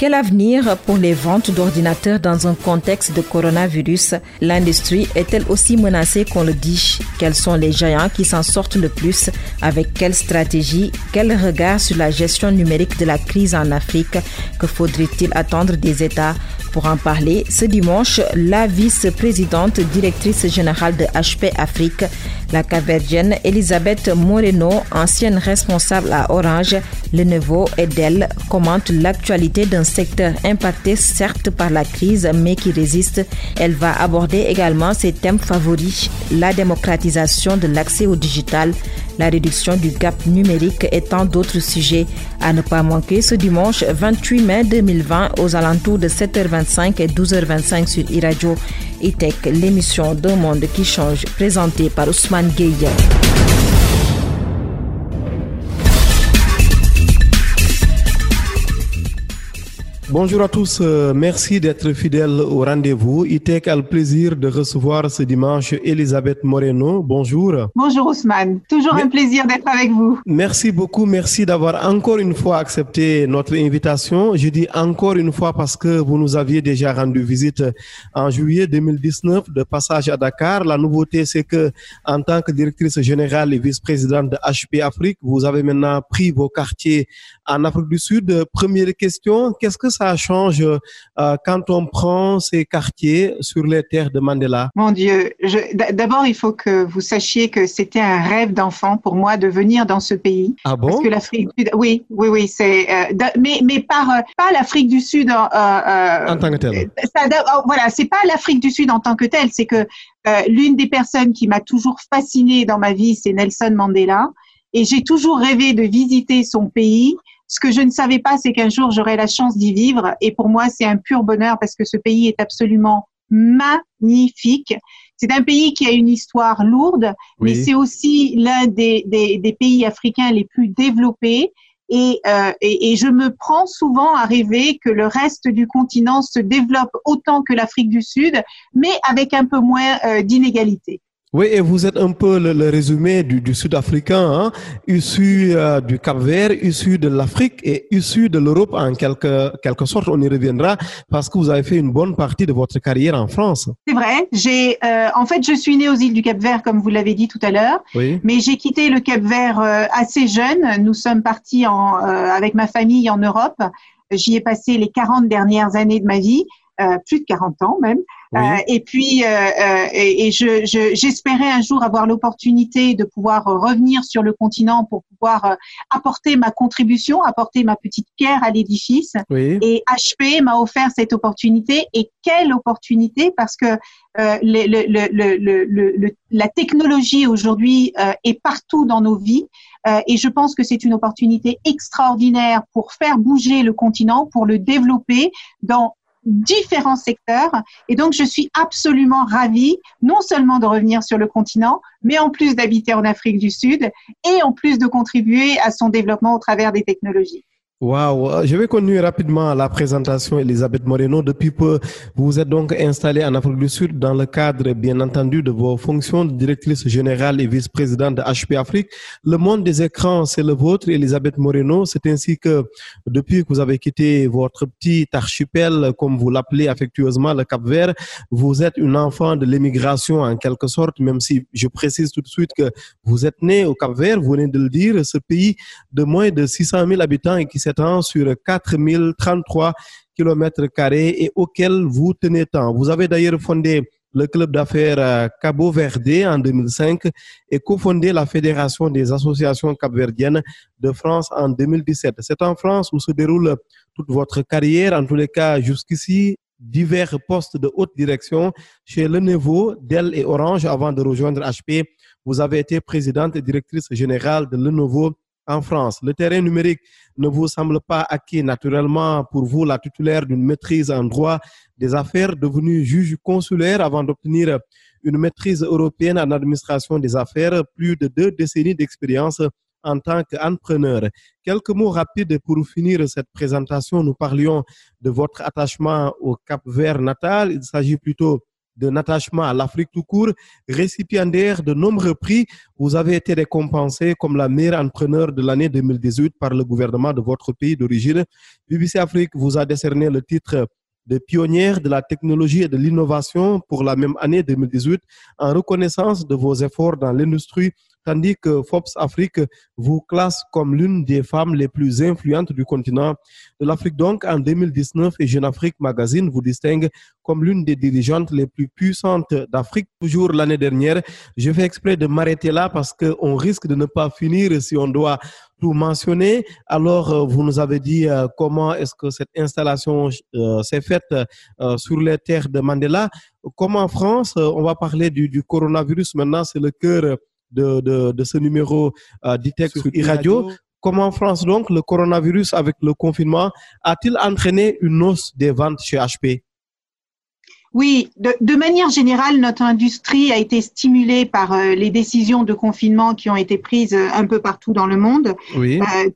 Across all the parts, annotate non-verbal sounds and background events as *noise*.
Quel avenir pour les ventes d'ordinateurs dans un contexte de coronavirus? L'industrie est-elle aussi menacée qu'on le dit? Quels sont les géants qui s'en sortent le plus? Avec quelle stratégie? Quel regard sur la gestion numérique de la crise en Afrique? Que faudrait-il attendre des États? Pour en parler, ce dimanche, la vice-présidente directrice générale de HP Afrique, la caverdienne Elisabeth Moreno, ancienne responsable à Orange, le et d'elle commente l'actualité d'un secteur impacté certes par la crise mais qui résiste. Elle va aborder également ses thèmes favoris, la démocratisation de l'accès au digital, la réduction du gap numérique et tant d'autres sujets à ne pas manquer ce dimanche 28 mai 2020 aux alentours de 7h25 et 12h25 sur iRadio e-tech, l'émission d'un monde qui change présentée par Ousmane Gueye. Bonjour à tous, euh, merci d'être fidèles au rendez-vous. ITEC a le plaisir de recevoir ce dimanche Elisabeth Moreno. Bonjour. Bonjour Ousmane, toujours un plaisir d'être avec vous. Merci beaucoup, merci d'avoir encore une fois accepté notre invitation. Je dis encore une fois parce que vous nous aviez déjà rendu visite en juillet 2019 de passage à Dakar. La nouveauté, c'est que en tant que directrice générale et vice-présidente de HP Afrique, vous avez maintenant pris vos quartiers en Afrique du Sud. Première question, qu'est-ce que ça change euh, quand on prend ces quartiers sur les terres de Mandela? Mon Dieu, d'abord il faut que vous sachiez que c'était un rêve d'enfant pour moi de venir dans ce pays. Ah bon? Parce que l'Afrique du Sud, oui, oui, oui, c'est, euh, mais mais par euh, pas l'Afrique du Sud en tant que telle. Oh, voilà, c'est pas l'Afrique du Sud en tant que telle, c'est que l'une des personnes qui m'a toujours fascinée dans ma vie, c'est Nelson Mandela. Et j'ai toujours rêvé de visiter son pays ce que je ne savais pas, c'est qu'un jour j'aurais la chance d'y vivre. Et pour moi, c'est un pur bonheur parce que ce pays est absolument magnifique. C'est un pays qui a une histoire lourde, mais c'est aussi l'un des, des, des, pays africains les plus développés. Et, euh, et, et, je me prends souvent à rêver que le reste du continent se développe autant que l'Afrique du Sud, mais avec un peu moins euh, d'inégalités. Oui, et vous êtes un peu le, résumé du, du Sud-Africain, hein, issu euh, du Cap-Vert, issu de l'Afrique et issu de l'Europe en quelque, quelque sorte. On y reviendra parce que vous avez fait une bonne partie de votre carrière en France. C'est vrai. J'ai, euh, en fait, je suis née aux îles du Cap-Vert, comme vous l'avez dit tout à l'heure. Oui. Mais j'ai quitté le Cap-Vert euh, assez jeune. Nous sommes partis en, avec ma famille en Europe. J'y ai passé les 40 dernières années de ma vie. Euh, plus de 40 ans même. Euh, et puis, euh, et, et je, j'espérais un jour avoir l'opportunité de pouvoir revenir sur le continent pour pouvoir apporter ma contribution, apporter ma petite pierre à l'édifice. Et HP m'a offert cette opportunité. Et quelle opportunité? Parce que le, le, le, la technologie aujourd'hui est partout dans nos vies. et je pense que c'est une opportunité extraordinaire pour faire bouger le continent, pour le développer dans différents secteurs. Et donc, je suis absolument ravie, non seulement de revenir sur le continent, mais en plus d'habiter en Afrique du Sud et en plus de contribuer à son développement au travers des technologies. Waouh, je vais continuer rapidement la présentation, Elisabeth Moreno. Depuis peu, vous vous êtes donc installée en Afrique du Sud dans le cadre, bien entendu, de vos fonctions de directrice générale et vice-présidente de HP Afrique. Le monde des écrans, c'est le vôtre, Elisabeth Moreno. C'est ainsi que, depuis que vous avez quitté votre petit archipel, comme vous l'appelez affectueusement, le Cap Vert, vous êtes une enfant de l'émigration en quelque sorte, même si je précise tout de suite que vous êtes né au Cap Vert, vous venez de le dire, ce pays de moins de 600 000 habitants et qui s'est s'étend sur 4033 km et auquel vous tenez tant. Vous avez d'ailleurs fondé le club d'affaires euh, Cabo Verde en 2005 et cofondé la Fédération des associations capverdiennes de France en 2017. C'est en France où se déroule toute votre carrière, en tous les cas jusqu'ici, divers postes de haute direction chez Lenovo, Dell et Orange avant de rejoindre HP. Vous avez été présidente et directrice générale de Lenovo en France. Le terrain numérique ne vous semble pas acquis naturellement pour vous, la titulaire d'une maîtrise en droit des affaires, devenue juge consulaire avant d'obtenir une maîtrise européenne en administration des affaires, plus de deux décennies d'expérience en tant qu'entrepreneur. Quelques mots rapides pour finir cette présentation. Nous parlions de votre attachement au Cap Vert natal. Il s'agit plutôt d'un attachement à l'Afrique tout court, récipiendaire de nombreux prix. Vous avez été récompensé comme la meilleure entrepreneur de l'année 2018 par le gouvernement de votre pays d'origine. BBC Afrique vous a décerné le titre de pionnière de la technologie et de l'innovation pour la même année 2018 en reconnaissance de vos efforts dans l'industrie tandis que Forbes Afrique vous classe comme l'une des femmes les plus influentes du continent de l'Afrique. Donc, en 2019, et Jeune Afrique Magazine vous distingue comme l'une des dirigeantes les plus puissantes d'Afrique. Toujours l'année dernière, je fais exprès de m'arrêter là parce qu'on risque de ne pas finir si on doit tout mentionner. Alors, euh, vous nous avez dit euh, comment est-ce que cette installation euh, s'est faite sur les terres de Mandela. Comme en France, on va parler du, du coronavirus maintenant, c'est le cœur de, de, de ce numéro euh, d'ITEC sur e-radio. Comment en France, donc, le coronavirus avec le confinement a-t-il entraîné une hausse des ventes chez HP oui, de, de, manière générale, notre industrie a été stimulée par euh, les décisions de confinement qui ont été prises euh, un peu partout dans le monde. Oui. Euh,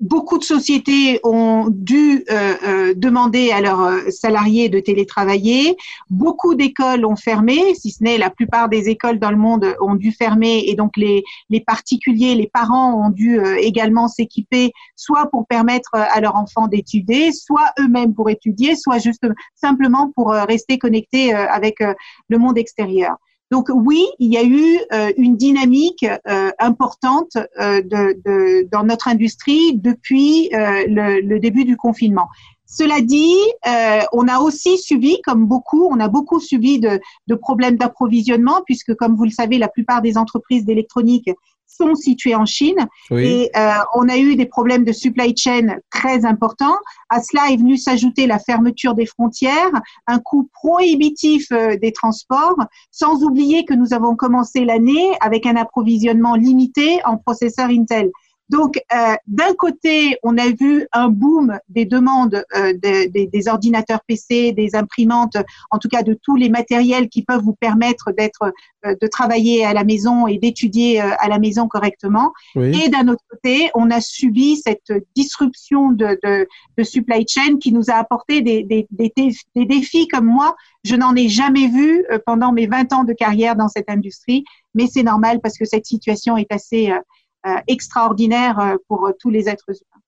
beaucoup de sociétés ont dû euh, euh, demander à leurs euh, salariés de télétravailler. Beaucoup d'écoles ont fermé, si ce n'est la plupart des écoles dans le monde ont dû fermer et donc les, les particuliers, les parents ont dû également s'équiper soit pour permettre à leurs enfants d'étudier, soit eux-mêmes pour étudier, soit juste simplement pour rester connectés avec le monde extérieur. Donc oui, il y a eu euh, une dynamique euh, importante euh, dans notre industrie depuis le, début du confinement. Cela dit, on a aussi subi, comme beaucoup, on a beaucoup subi de, de problèmes d'approvisionnement, puisque comme vous le savez, la plupart des entreprises d'électronique sont situés en Chine et euh, on a eu des problèmes de supply chain très importants. À cela est venu s'ajouter la fermeture des frontières, un coût prohibitif euh, des transports, sans oublier que nous avons commencé l'année avec un approvisionnement limité en processeurs Intel. Donc, euh, d'un côté, on a vu un boom des demandes euh, des ordinateurs PC, des imprimantes, en tout cas de tous les matériels qui peuvent vous permettre d'être, euh, de travailler à la maison et d'étudier à la maison correctement. Et d'un autre côté, on a subi cette disruption de, de, de supply chain qui nous a apporté des, des, des, des défis comme moi, je n'en ai jamais vu pendant mes 20 ans de carrière dans cette industrie, mais c'est normal parce que cette situation est assez euh, extraordinaire euh, pour euh, tous les êtres humains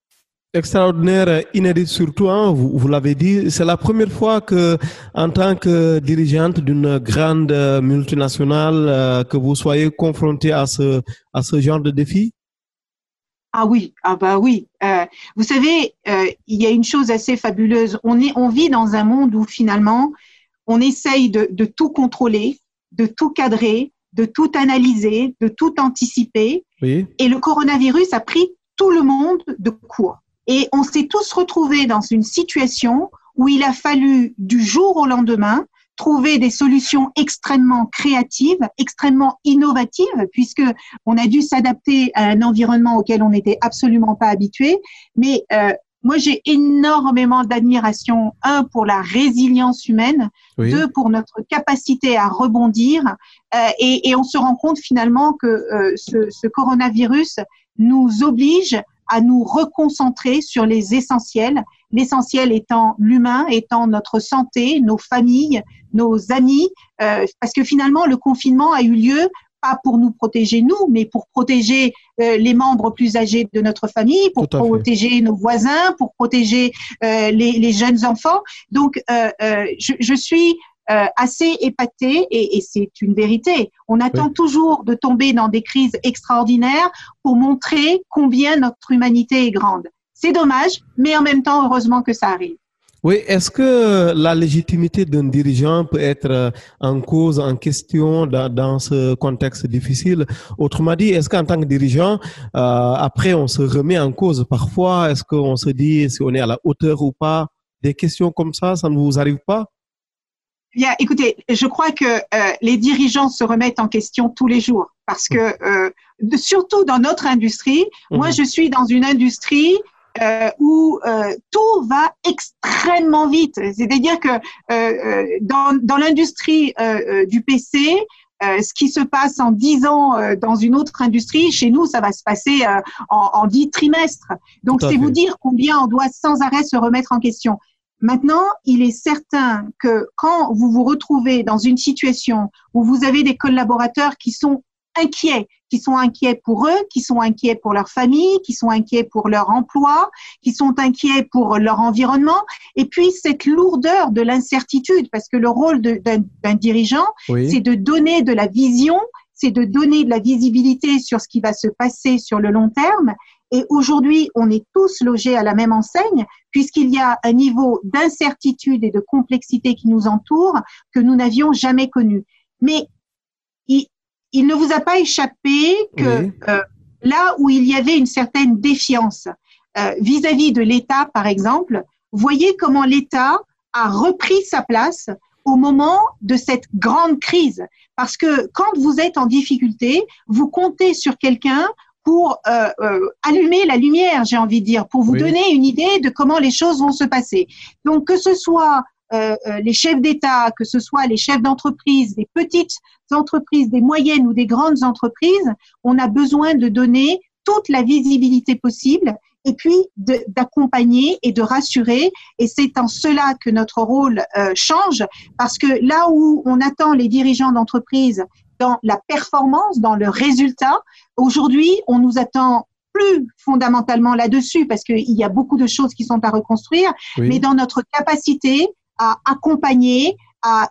extraordinaire, inédit surtout, hein, vous, vous l'avez dit. C'est la première fois que, en tant que dirigeante d'une grande multinationale, que vous soyez confrontée à ce, à ce genre de défi? Ah oui, ah bah oui. Euh, vous savez, euh, il y a une chose assez fabuleuse. On est, on vit dans un monde où finalement, on essaye de, de tout contrôler, de tout cadrer, de tout analyser, de tout anticiper. Et le coronavirus a pris tout le monde de court. Et on s'est tous retrouvés dans une situation où il a fallu du jour au lendemain trouver des solutions extrêmement créatives, extrêmement innovatives, puisque on a dû s'adapter à un environnement auquel on n'était absolument pas habitué. Mais euh, moi, j'ai énormément d'admiration, un, pour la résilience humaine, deux, pour notre capacité à rebondir. Euh, et, et, on se rend compte finalement que euh, ce, ce, coronavirus nous oblige à nous reconcentrer sur les essentiels, l'essentiel étant l'humain, étant notre santé, nos familles, nos amis, euh, parce que finalement, le confinement a eu lieu pas pour nous protéger nous, mais pour protéger euh, les membres plus âgés de notre famille, pour protéger nos voisins, pour protéger euh, les, les, jeunes enfants. Donc, euh, euh je, je, suis euh, assez épatée et, et c'est une vérité. On attend toujours de tomber dans des crises extraordinaires pour montrer combien notre humanité est grande. C'est dommage, mais en même temps, heureusement que ça arrive. Oui, est-ce que la légitimité d'un dirigeant peut être euh, en cause, en question dans, dans ce contexte difficile? Autrement dit, est-ce qu'en tant que dirigeant, euh, après on se remet en cause parfois? Est-ce qu'on se dit si on est à la hauteur ou pas? Des questions comme ça, ça ne vous arrive pas? Bien, écoutez, je crois que euh, les dirigeants se remettent en question tous les jours parce que, euh, surtout dans notre industrie, mmh. moi je suis dans une industrie euh, où euh, tout va extrêmement vite. C'est-à-dire que euh, dans, dans l'industrie du PC, ce qui se passe en 10 ans dans une autre industrie, chez nous, ça va se passer en, en 10 trimestres. Donc, c'est vous dire combien on doit sans arrêt se remettre en question. Maintenant, il est certain que quand vous vous retrouvez dans une situation où vous avez des collaborateurs qui sont inquiets, qui sont inquiets pour eux, qui sont inquiets pour leur famille, qui sont inquiets pour leur emploi, qui sont inquiets pour leur environnement, et puis cette lourdeur de l'incertitude, parce que le rôle d'un dirigeant, c'est de donner de la vision, c'est de donner de la visibilité sur ce qui va se passer sur le long terme. Et aujourd'hui, on est tous logés à la même enseigne, puisqu'il y a un niveau d'incertitude et de complexité qui nous entoure que nous n'avions jamais connu. Mais il ne vous a pas échappé que euh, là où il y avait une certaine défiance euh, vis-à-vis de l'État, par exemple, voyez comment l'État a repris sa place au moment de cette grande crise. Parce que quand vous êtes en difficulté, vous comptez sur quelqu'un pour euh, allumer la lumière, j'ai envie de dire, pour vous donner une idée de comment les choses vont se passer. Donc que ce soit les chefs d'État, que ce soit les chefs d'entreprise, des petites entreprises, des moyennes ou des grandes entreprises, on a besoin de donner toute la visibilité possible et puis d'accompagner et de rassurer. Et c'est en cela que notre rôle euh, change, parce que là où on attend les dirigeants d'entreprise dans la performance, dans le résultat, aujourd'hui, on nous attend plus fondamentalement là-dessus, parce qu'il y a beaucoup de choses qui sont à reconstruire, mais dans notre capacité à accompagner, à,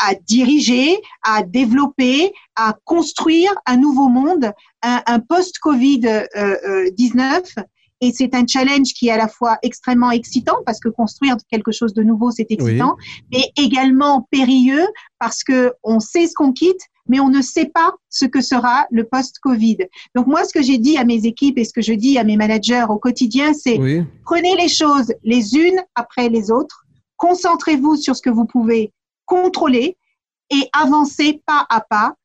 à, diriger, à développer, à construire un nouveau monde, un, un post-Covid-19. Euh, et c'est un challenge qui est à la fois extrêmement excitant parce que construire quelque chose de nouveau, c'est excitant, mais également périlleux parce que on sait ce qu'on quitte, mais on ne sait pas ce que sera le post-Covid. Donc moi, ce que j'ai dit à mes équipes et ce que je dis à mes managers au quotidien, c'est prenez les choses les unes après les autres Concentrez-vous sur ce que vous pouvez contrôler et avancez pas à pas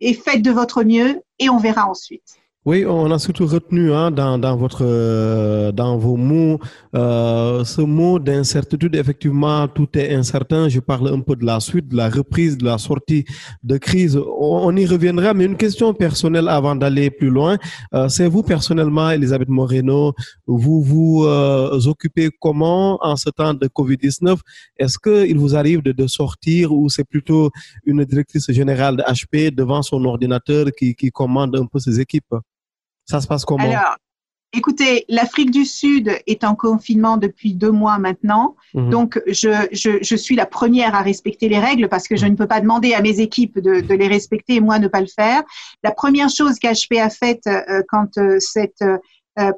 et faites de votre mieux et on verra ensuite. Oui, on a surtout retenu hein, dans, dans, votre, euh, dans vos mots euh, ce mot d'incertitude. Effectivement, tout est incertain. Je parle un peu de la suite, de la reprise, de la sortie de crise. On, y reviendra, mais une question personnelle avant d'aller plus loin. Euh, c'est vous personnellement, Elisabeth Moreno, vous vous euh, occupez comment en ce temps de Covid-19 Est-ce qu'il vous arrive de, de sortir ou c'est plutôt une directrice générale de HP devant son ordinateur qui, qui commande un peu ses équipes? Ça se passe comment? Alors, écoutez, l'Afrique du Sud est en confinement depuis deux mois maintenant. Mhm. Donc, je, je, je, suis la première à respecter les règles parce que je ne peux pas demander à mes équipes de, de les respecter et moi ne pas le faire. La première chose qu'HP a faite euh, quand euh, cette euh,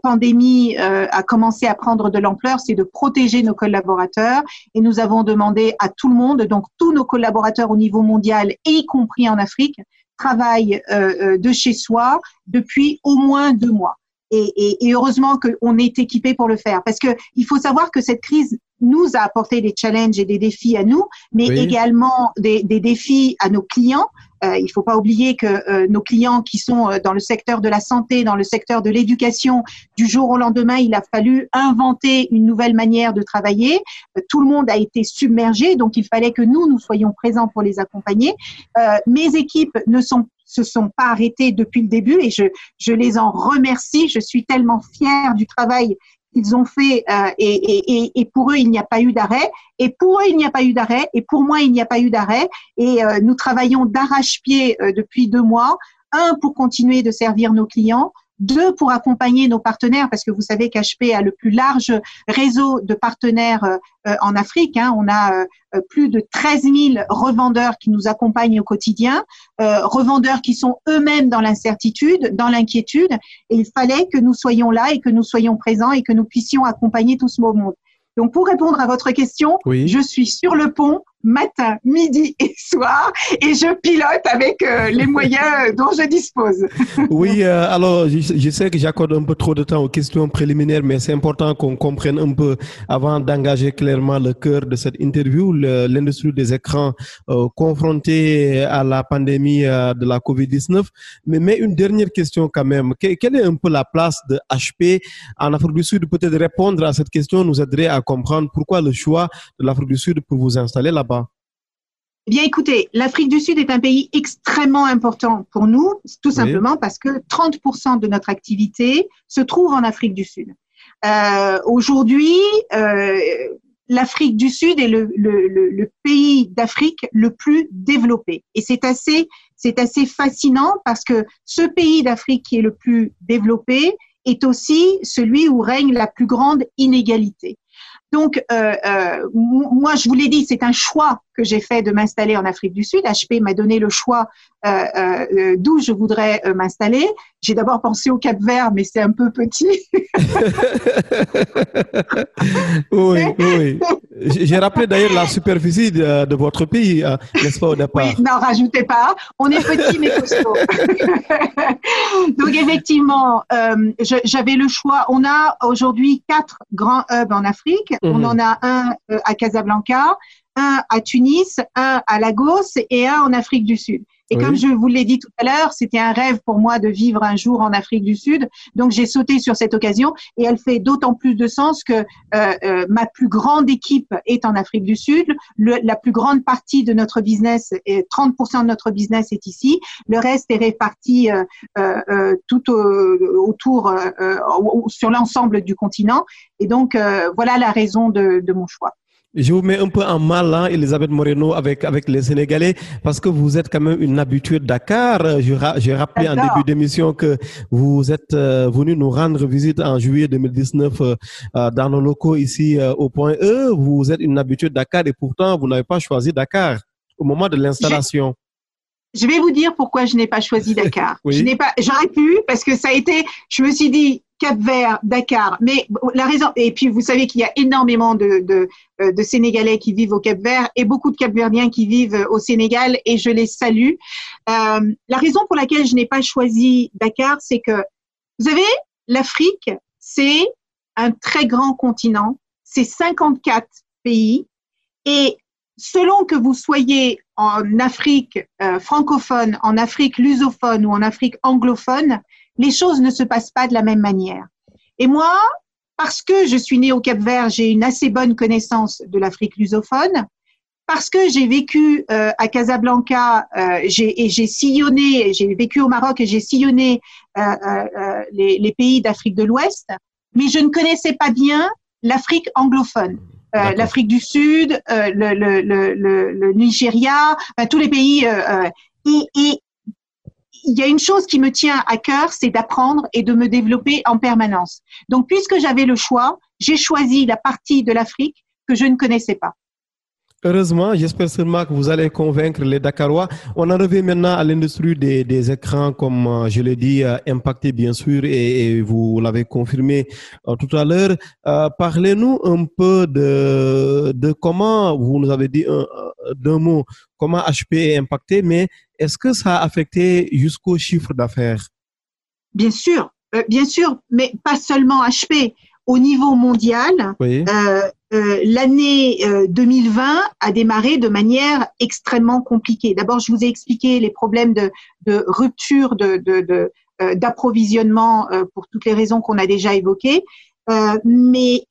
pandémie a commencé à prendre de l'ampleur, c'est de protéger nos collaborateurs. Et nous avons demandé à tout le monde, donc tous nos collaborateurs au niveau mondial, y compris en Afrique, travaille euh, euh, de chez soi depuis au moins deux mois. Et, et, et heureusement qu'on est équipé pour le faire, parce que il faut savoir que cette crise nous a apporté des challenges et des défis à nous, mais également des, des, défis à nos clients. Euh, il ne faut pas oublier que euh, nos clients qui sont euh, dans le secteur de la santé, dans le secteur de l'éducation, du jour au lendemain, il a fallu inventer une nouvelle manière de travailler. tout le monde a été submergé, donc il fallait que nous, nous soyons présents pour les accompagner. mes équipes ne sont se sont pas arrêtées depuis le début et je, je les en remercie. Je suis tellement fière du travail qu'ils ont fait euh, et, pour eux il n'y a pas eu d'arrêt. Et pour eux il n'y a pas eu d'arrêt. Et pour moi il n'y a pas eu d'arrêt. Et euh, nous travaillons d'arrache-pied euh, depuis deux mois. Un pour continuer de servir nos clients deux, pour accompagner nos partenaires, parce que vous savez qu'HP a le plus large réseau de partenaires euh, en Afrique. Hein. On a euh, plus de 13 000 revendeurs qui nous accompagnent au quotidien, euh, revendeurs qui sont eux-mêmes dans l'incertitude, dans l'inquiétude. Et il fallait que nous soyons là et que nous soyons présents et que nous puissions accompagner tout ce monde. Donc, pour répondre à votre question, je suis sur le pont matin, midi et soir et je pilote avec euh, les moyens dont je dispose. *laughs* oui, euh, alors je, sais que j'accorde un peu trop de temps aux questions préliminaires, mais c'est important qu'on comprenne un peu avant d'engager clairement le cœur de cette interview, l'industrie des écrans euh, confrontée à la pandémie de la COVID-19. Mais, mais une dernière question quand même, quelle est un peu la place de HP en Afrique du Sud? Peut-être répondre à cette question nous aiderait à comprendre pourquoi le choix de l'Afrique du Sud pour vous installer là-bas. Eh bien, écoutez, l'Afrique du Sud est un pays extrêmement important pour nous, tout simplement parce que 30% de notre activité se trouve en Afrique du Sud. Euh, Aujourd'hui, euh, l'Afrique du Sud est le, le, le, pays d'Afrique le plus développé. Et c'est assez, c'est assez fascinant parce que ce pays d'Afrique qui est le plus développé est aussi celui où règne la plus grande inégalité. Donc, euh, euh, moi, je vous l'ai dit, c'est un choix que j'ai fait de m'installer en Afrique du Sud. HP m'a donné le choix euh, euh d'où je voudrais euh, m'installer. J'ai d'abord pensé au Cap Vert, mais c'est un peu petit. *laughs* oui, oui. J'ai rappelé d'ailleurs la superficie de, votre pays, n'est-ce pas, au départ? Oui, n'en rajoutez pas. On est petit, mais costaud. *laughs* Donc, effectivement, euh, j'avais le choix. On a aujourd'hui quatre grands hubs en Afrique. On mhm. en a un à Casablanca, un à Tunis, un à Lagos et un en Afrique du Sud. Et comme je vous l'ai dit tout à l'heure, c'était un rêve pour moi de vivre un jour en Afrique du Sud. Donc j'ai sauté sur cette occasion et elle fait d'autant plus de sens que euh, euh, ma plus grande équipe est en Afrique du Sud. Le, la plus grande partie de notre business, 30% de notre business est ici. Le reste est réparti euh, euh tout autour sur l'ensemble du continent. Et donc voilà la raison de, de mon choix. Je vous mets un peu en mal, hein, Elisabeth Moreno, avec, avec les Sénégalais, parce que vous êtes quand même une habituée de Dakar. J'ai rappelé en début d'émission que vous êtes euh, venu nous rendre visite en juillet 2019 euh, euh, dans nos locaux ici au point E. Vous êtes une habituée de Dakar et pourtant, vous n'avez pas choisi Dakar au moment de l'installation. Je vais vous dire pourquoi je n'ai pas choisi *laughs* Dakar. Je n'ai pas, j'aurais pu parce que ça a été, je me suis dit, Cap Vert, Dakar. Mais la raison, et puis vous savez qu'il y a énormément de, de, euh, de, Sénégalais qui vivent au Cap Vert et beaucoup de Capverdiens qui vivent au Sénégal et je les salue. Euh, la raison pour laquelle je n'ai pas choisi Dakar, c'est que, vous savez, l'Afrique, c'est un très grand continent, c'est 54 pays et selon que vous soyez en Afrique euh, francophone, en Afrique lusophone ou en Afrique anglophone, les choses ne se passent pas de la même manière. Et moi, parce que je suis née au Cap Vert, j'ai une assez bonne connaissance de l'Afrique lusophone. Parce que j'ai vécu euh, à Casablanca euh, et j'ai sillonné, j'ai vécu au Maroc et j'ai sillonné euh, euh les, les, pays d'Afrique de l'Ouest, mais je ne connaissais pas bien l'Afrique anglophone. Euh, l'Afrique du Sud, le, le, le, le, Nigeria, tous les pays. et, et, il y a une chose qui me tient à cœur, c'est d'apprendre et de me développer en permanence. Donc, puisque j'avais le choix, j'ai choisi la partie de l'Afrique que je ne connaissais pas. Heureusement, j'espère seulement que vous allez convaincre les Dakarois. On en revient maintenant à l'industrie des, écrans, comme euh, je l'ai dit, euh, impacté bien sûr, et, vous l'avez confirmé euh, tout à l'heure. Parlez-nous un peu de, de comment, vous nous avez dit d'un mot, comment HP est impacté, mais est-ce que ça a affecté jusqu'au chiffre d'affaires? Bien sûr, bien sûr, mais pas seulement HP. Au niveau mondial, oui. Euh, l'année 2020 euh, a démarré de manière extrêmement compliquée. D'abord, je vous ai expliqué les problèmes de, de rupture de, euh, d'approvisionnement pour toutes les raisons qu'on a déjà évoquées. mais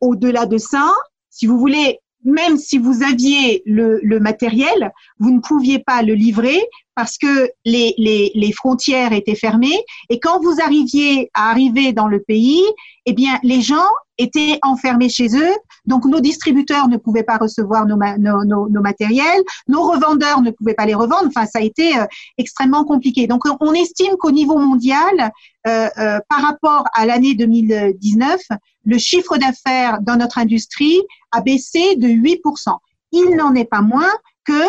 au-delà de ça, si vous voulez, même si vous aviez le, matériel, vous ne pouviez pas le livrer parce que les, les, les, frontières étaient fermées. Et quand vous arriviez à arriver dans le pays, eh bien, les gens étaient enfermés chez eux. Donc, nos distributeurs ne pouvaient pas recevoir nos, matériels, nos revendeurs ne pouvaient pas les revendre. Enfin, ça a été euh, extrêmement compliqué. Donc, on estime qu'au niveau mondial, euh, euh, par rapport à l'année 2019, le chiffre d'affaires dans notre industrie a baissé de 8%. Il n'en est pas moins que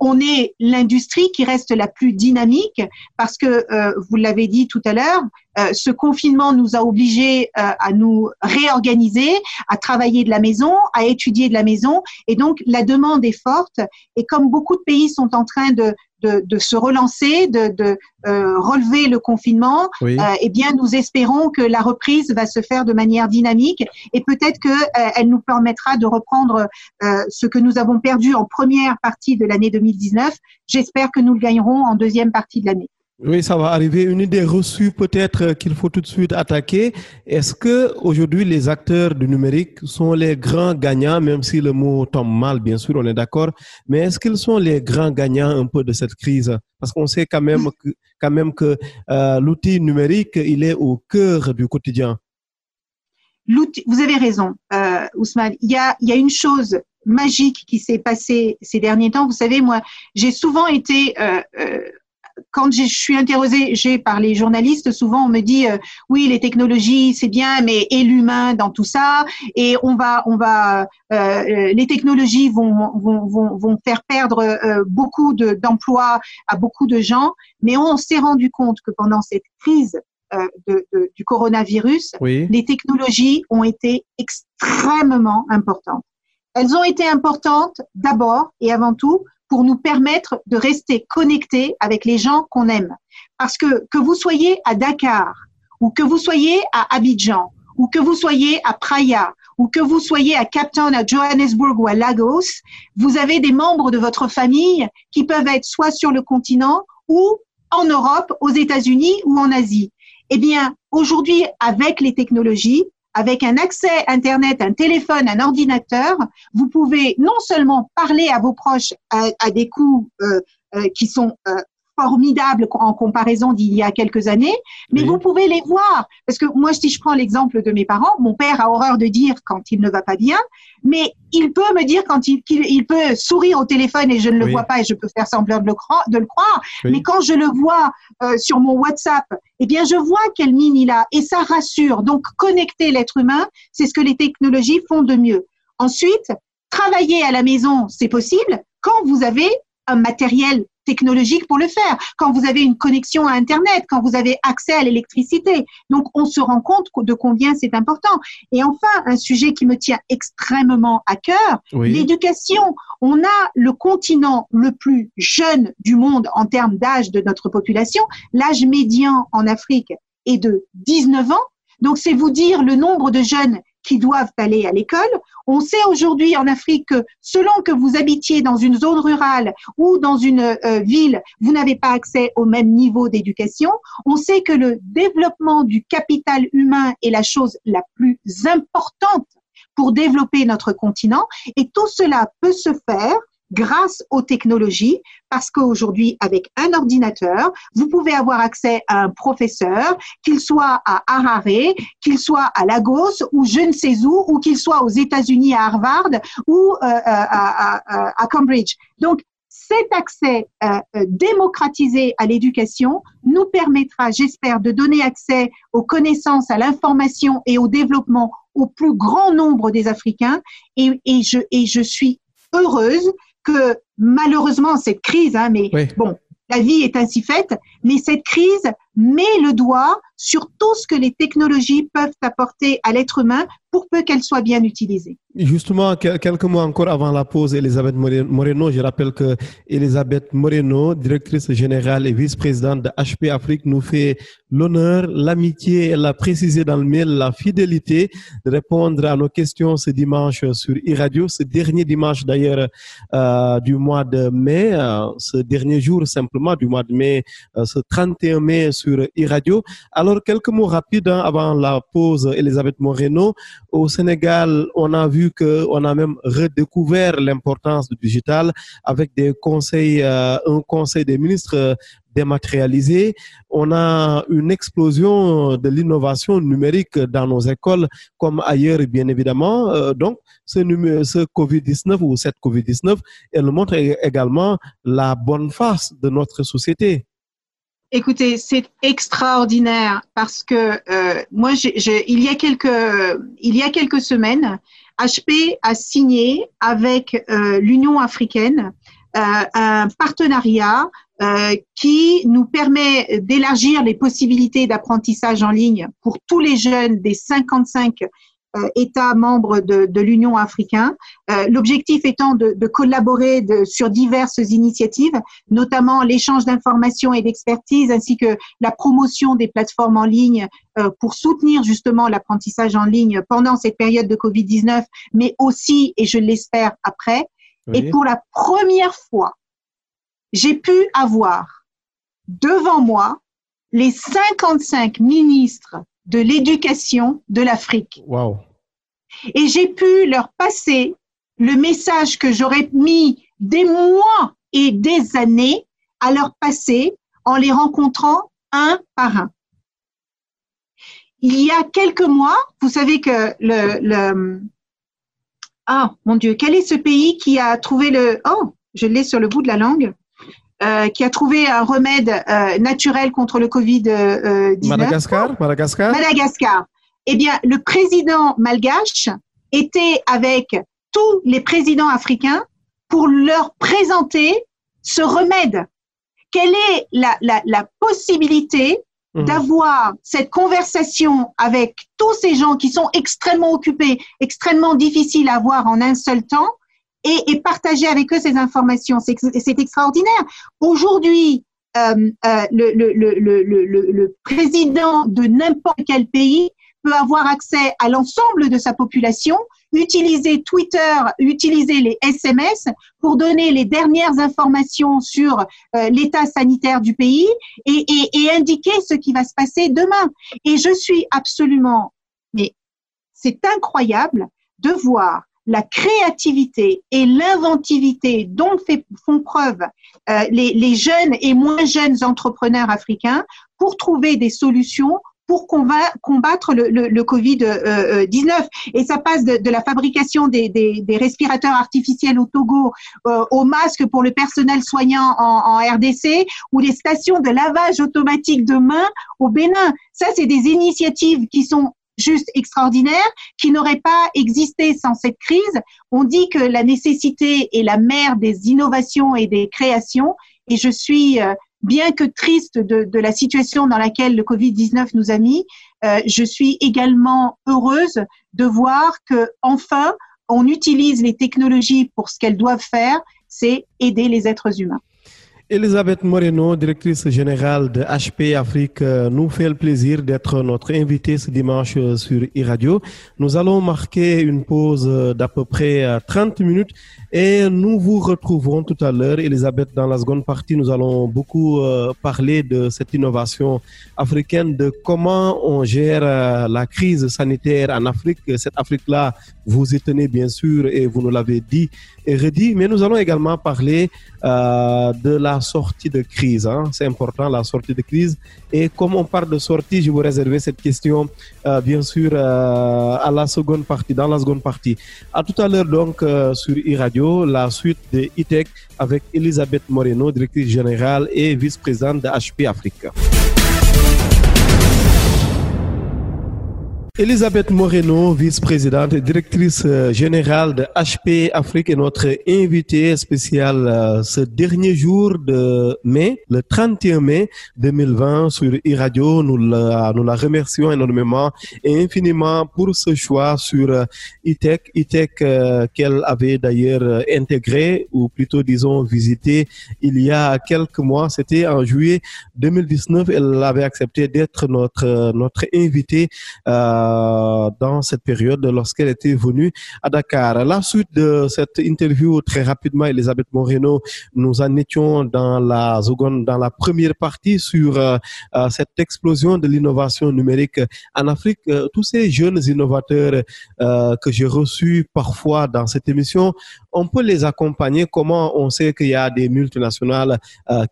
on est l'industrie qui reste la plus dynamique parce que, euh, vous l'avez dit tout à l'heure, euh, ce confinement nous a obligés euh, à nous réorganiser, à travailler de la maison, à étudier de la maison. Et donc, la demande est forte. Et comme beaucoup de pays sont en train de, de, de se relancer, de, de euh, relever le confinement, euh, eh bien, nous espérons que la reprise va se faire de manière dynamique et peut-être qu'elle euh, nous permettra de reprendre ce que nous avons perdu en première partie de l'année 2019. J'espère que nous le gagnerons en deuxième partie de l'année. Oui, ça va arriver. Une idée reçue peut-être qu'il faut tout de suite attaquer. Est-ce que aujourd'hui les acteurs du numérique sont les grands gagnants, même si le mot tombe mal, bien sûr, on est d'accord. Mais est-ce qu'ils sont les grands gagnants un peu de cette crise? Parce qu'on sait quand même que, quand même que euh, l'outil numérique, il est au cœur du quotidien. vous avez raison, euh, Ousmane. Il y a, y a une chose magique qui s'est passée ces derniers temps. Vous savez, moi, j'ai souvent été euh, euh, quand je suis interrogée par les journalistes, souvent on me dit euh, oui les technologies c'est bien, mais et l'humain dans tout ça? Et on va on va euh, les technologies vont vont vont, vont faire perdre euh, beaucoup d'emplois à beaucoup de gens, mais on s'est rendu compte que pendant cette crise de, de, du coronavirus, les technologies ont été extrêmement importantes. Elles ont été importantes d'abord et avant tout pour nous permettre de rester connectés avec les gens qu'on aime. Parce que que vous soyez à Dakar ou que vous soyez à Abidjan ou que vous soyez à Praia ou que vous soyez à Cape Town, à Johannesburg ou à Lagos, vous avez des membres de votre famille qui peuvent être soit sur le continent ou en Europe, aux États-Unis ou en Asie. Eh bien, aujourd'hui, avec les technologies, avec un accès Internet, un téléphone, un ordinateur, vous pouvez non seulement parler à vos proches à, des coûts euh, euh, qui sont euh, formidables en comparaison d'il y a quelques années, mais vous pouvez les voir. Parce que moi, si je prends l'exemple de mes parents, mon père a horreur de dire quand il ne va pas bien, mais il peut me dire quand il, il, peut sourire au téléphone et je ne le vois pas et je peux faire semblant de le, croire. De le croire. Mais quand je le vois euh, sur mon WhatsApp, eh bien, je vois quelle mine il a et ça rassure. Donc, connecter l'être humain, c'est ce que les technologies font de mieux. Ensuite, travailler à la maison, c'est possible quand vous avez un matériel technologique pour le faire, quand vous avez une connexion à Internet, quand vous avez accès à l'électricité. Donc, on se rend compte de combien c'est important. Et enfin, un sujet qui me tient extrêmement à cœur, l'éducation. On a le continent le plus jeune du monde en termes d'âge de notre population. L'âge médian en Afrique est de 19 ans. Donc, c'est vous dire le nombre de jeunes doivent aller à l'école. On sait aujourd'hui en Afrique que selon que vous habitiez dans une zone rurale ou dans une euh, ville, vous n'avez pas accès au même niveau d'éducation. On sait que le développement du capital humain est la chose la plus importante pour développer notre continent et tout cela peut se faire grâce aux technologies, parce qu'aujourd'hui, avec un ordinateur, vous pouvez avoir accès à un professeur, qu'il soit à Harare, qu'il soit à Lagos ou je ne sais où, ou qu'il soit aux États-Unis à Harvard ou euh, euh, à, Cambridge. Donc, cet accès euh, démocratisé à l'éducation nous permettra, j'espère, de donner accès aux connaissances, à l'information et au développement au plus grand nombre des Africains. Et, et, je, et je suis heureuse que malheureusement cette crise, hein, mais bon, la vie est ainsi faite, mais cette crise met le doigt sur tout ce que les technologies peuvent apporter à l'être humain pour peu qu'elles soient bien utilisées. Justement, quelques mois encore avant la pause, Elisabeth Moreno, je rappelle que Elisabeth Moreno, directrice générale et vice-présidente de HP Afrique, nous fait l'honneur, l'amitié, elle a précisé dans le mail la fidélité de répondre à nos questions ce dimanche sur e-radio, ce dernier dimanche d'ailleurs euh, du mois de mai, euh, ce dernier jour simplement du mois de mai, euh, ce 31 mai sur e-radio. Alors, quelques mots rapides hein, avant la pause, Elisabeth Moreno. Au Sénégal, on a vu que on a même redécouvert l'importance du digital avec des conseils, euh, un conseil des ministres dématérialisé. On a une explosion de l'innovation numérique dans nos écoles comme ailleurs, bien évidemment. Euh, donc, ce, ce Covid-19 ou cette Covid-19, elle montre également la bonne face de notre société. Écoutez, c'est extraordinaire parce que euh, moi, il y a quelques il y a quelques semaines, HP a signé avec euh, l'Union africaine euh, un partenariat qui nous permet d'élargir les possibilités d'apprentissage en ligne pour tous les jeunes des 55 euh, États membres de, l'Union africaine. Euh, l'objectif étant de, collaborer sur diverses initiatives, notamment l'échange d'informations et d'expertise, ainsi que la promotion des plateformes en ligne euh, pour soutenir justement l'apprentissage en ligne pendant cette période de Covid-19, mais aussi, et je l'espère, après. Et pour la première fois, j'ai pu avoir devant moi les 55 ministres de l'éducation de l'Afrique. Et j'ai pu leur passer le message que j'aurais mis des mois et des années à leur passer en les rencontrant un par un. il y a quelques mois, vous savez que le, le ah mon Dieu, quel est ce pays qui a trouvé le oh je l'ai sur le bout de la langue? Euh, qui a trouvé un remède euh, naturel contre le Covid-19. Euh, Madagascar, Madagascar. Madagascar. Eh bien, le président malgache était avec tous les présidents africains pour leur présenter ce remède. Quelle est la, la, la possibilité mmh. d'avoir cette conversation avec tous ces gens qui sont extrêmement occupés, extrêmement difficiles à voir en un seul temps et, et partager avec eux ces informations. C'est extraordinaire. Aujourd'hui, euh, euh, le, le, le, le, président de n'importe quel pays peut avoir accès à l'ensemble de sa population, utiliser Twitter, utiliser les SMS pour donner les dernières informations sur euh, l'état sanitaire du pays et, et, et, indiquer ce qui va se passer demain. Et je suis absolument, mais c'est incroyable de voir la créativité et l'inventivité dont font preuve euh, les, les, jeunes et moins jeunes entrepreneurs africains pour trouver des solutions pour combattre le, le, le Covid-19. Et ça passe de, de la fabrication des, des, des, respirateurs artificiels au Togo, euh, aux masques pour le personnel soignant en, en, RDC, ou les stations de lavage automatique de main au Bénin. Ça, c'est des initiatives qui sont juste extraordinaire qui n'aurait pas existé sans cette crise. On dit que la nécessité est la mère des innovations et des créations et je suis, euh, bien que triste de, la situation dans laquelle le Covid-19 nous a mis, euh, je suis également heureuse de voir que enfin on utilise les technologies pour ce qu'elles doivent faire, c'est aider les êtres humains. Elisabeth Moreno, directrice générale de HP Afrique, euh, nous fait le plaisir d'être notre invitée ce dimanche euh, sur e-radio. Nous allons marquer une pause euh, d'à peu près 30 minutes et nous vous retrouverons tout à l'heure. Elisabeth, dans la seconde partie, nous allons beaucoup parler de cette innovation africaine, de comment on gère la crise sanitaire en Afrique. Cette Afrique-là, vous y tenez bien sûr et vous nous l'avez dit et redit, mais nous allons également parler de sortie de crise. Hein. C'est important, la sortie de crise. Et comme on parle de sortie, je vous réserver cette question, euh, bien sûr, euh, à la seconde partie, dans la seconde partie. À tout à l'heure, donc, euh, sur e-radio, la suite de e avec Elisabeth Moreno, directrice générale et vice-présidente de HP Afrique. Elisabeth Moreno, vice-présidente et directrice euh, générale de HP Afrique est notre invitée spéciale euh, ce dernier jour de mai, le 31 mai 2020 sur e-radio. Nous la, nous la remercions énormément et infiniment pour ce choix sur e-tech, e-tech euh, qu'elle avait d'ailleurs intégré ou plutôt disons visité il y a quelques mois. C'était en juillet 2019. Elle avait accepté d'être notre, notre invitée. Euh, euh, dans cette période lorsqu'elle était venue à Dakar. La suite de cette interview, très rapidement, Elisabeth Moreno, nous en étions dans la seconde, dans la première partie sur euh, euh, cette explosion de l'innovation numérique en Afrique. tous ces jeunes innovateurs que j'ai reçus parfois dans cette émission, on peut les accompagner. Comment on sait qu'il y a des multinationales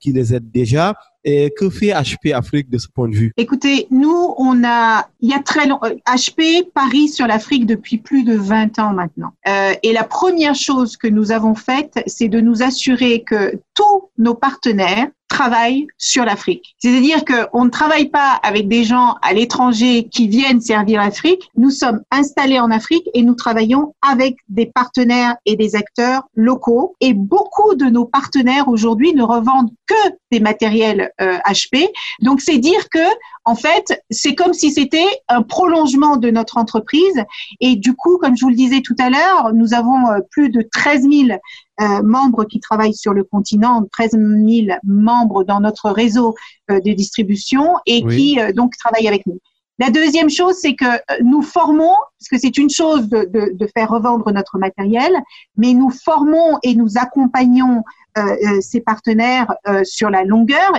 qui les aident déjà? Et que fait HP Afrique de ce point de vue? Écoutez, nous, on a, il y a très long, HP parie sur l'Afrique depuis plus de 20 ans maintenant. Euh, et la première chose que nous avons faite, c'est de nous assurer que tous nos partenaires travaillent sur l'Afrique. C'est-à-dire qu'on ne travaille pas avec des gens à l'étranger qui viennent servir l'Afrique. Nous sommes installés en Afrique et nous travaillons avec des partenaires et des acteurs locaux. Et beaucoup de nos partenaires aujourd'hui ne revendent que des matériels euh, HP. Donc c'est dire que en fait, c'est comme si c'était un prolongement de notre entreprise. Et du coup, comme je vous le disais tout à l'heure, nous avons euh, plus de 13 000 euh, membres qui travaillent sur le continent, 13 000 membres dans notre réseau euh, de distribution et oui. qui euh, donc travaillent avec nous. La deuxième chose, c'est que nous formons, parce que c'est une chose de, de, de, faire revendre notre matériel, mais nous formons et nous accompagnons ces partenaires euh, sur la longueur.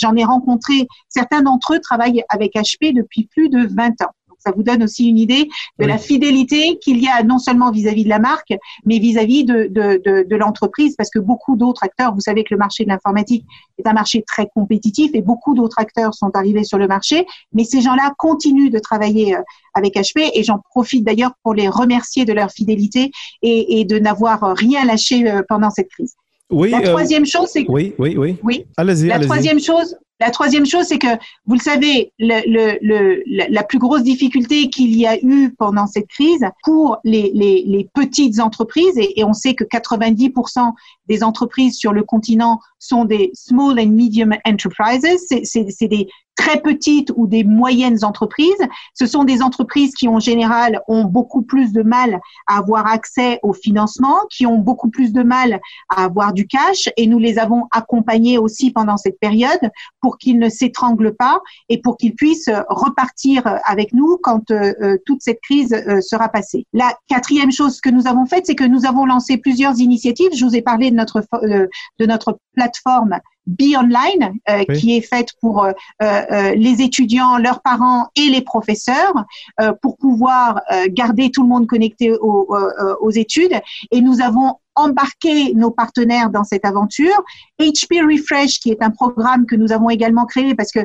J'en ai rencontré, certains d'entre eux travaillent avec HP depuis plus de 20 ans ça vous donne aussi une idée de la fidélité qu'il y a non seulement vis-à-vis de la marque, mais vis-à-vis de, de, de, de l'entreprise, parce que beaucoup d'autres acteurs, vous savez que le marché de l'informatique est un marché très compétitif et beaucoup d'autres acteurs sont arrivés sur le marché, mais ces gens-là continuent de travailler euh, avec HP et j'en profite d'ailleurs pour les remercier de leur fidélité et, et de n'avoir rien lâché euh, pendant cette crise. Oui, la troisième chose, c'est que... Oui, oui, oui. Oui. Allez-y, La troisième chose, la troisième chose, c'est que vous le savez, le, le, le, la plus grosse difficulté qu'il y a eu pendant cette crise pour les, les, les petites entreprises, et, et on sait que 90% des entreprises sur le continent sont des small and medium enterprises, c'est des très petites ou des moyennes entreprises. Ce sont des entreprises qui, en général, ont beaucoup plus de mal à avoir accès au financement, qui ont beaucoup plus de mal à avoir du cash, et nous les avons accompagnés aussi pendant cette période pour qu'ils ne s'étranglent pas et pour qu'ils puissent repartir avec nous quand euh, euh, toute cette crise euh, sera passée. La quatrième chose que nous avons faite, c'est que nous avons lancé plusieurs initiatives. Je vous ai parlé de notre euh, de notre plateforme Be Online, euh, Oui. qui est faite pour euh, euh, les étudiants, leurs parents et les professeurs, euh, pour pouvoir euh, garder tout le monde connecté aux études. Et nous avons embarqué nos partenaires dans cette aventure. HP Refresh, qui est un programme que nous avons également créé parce que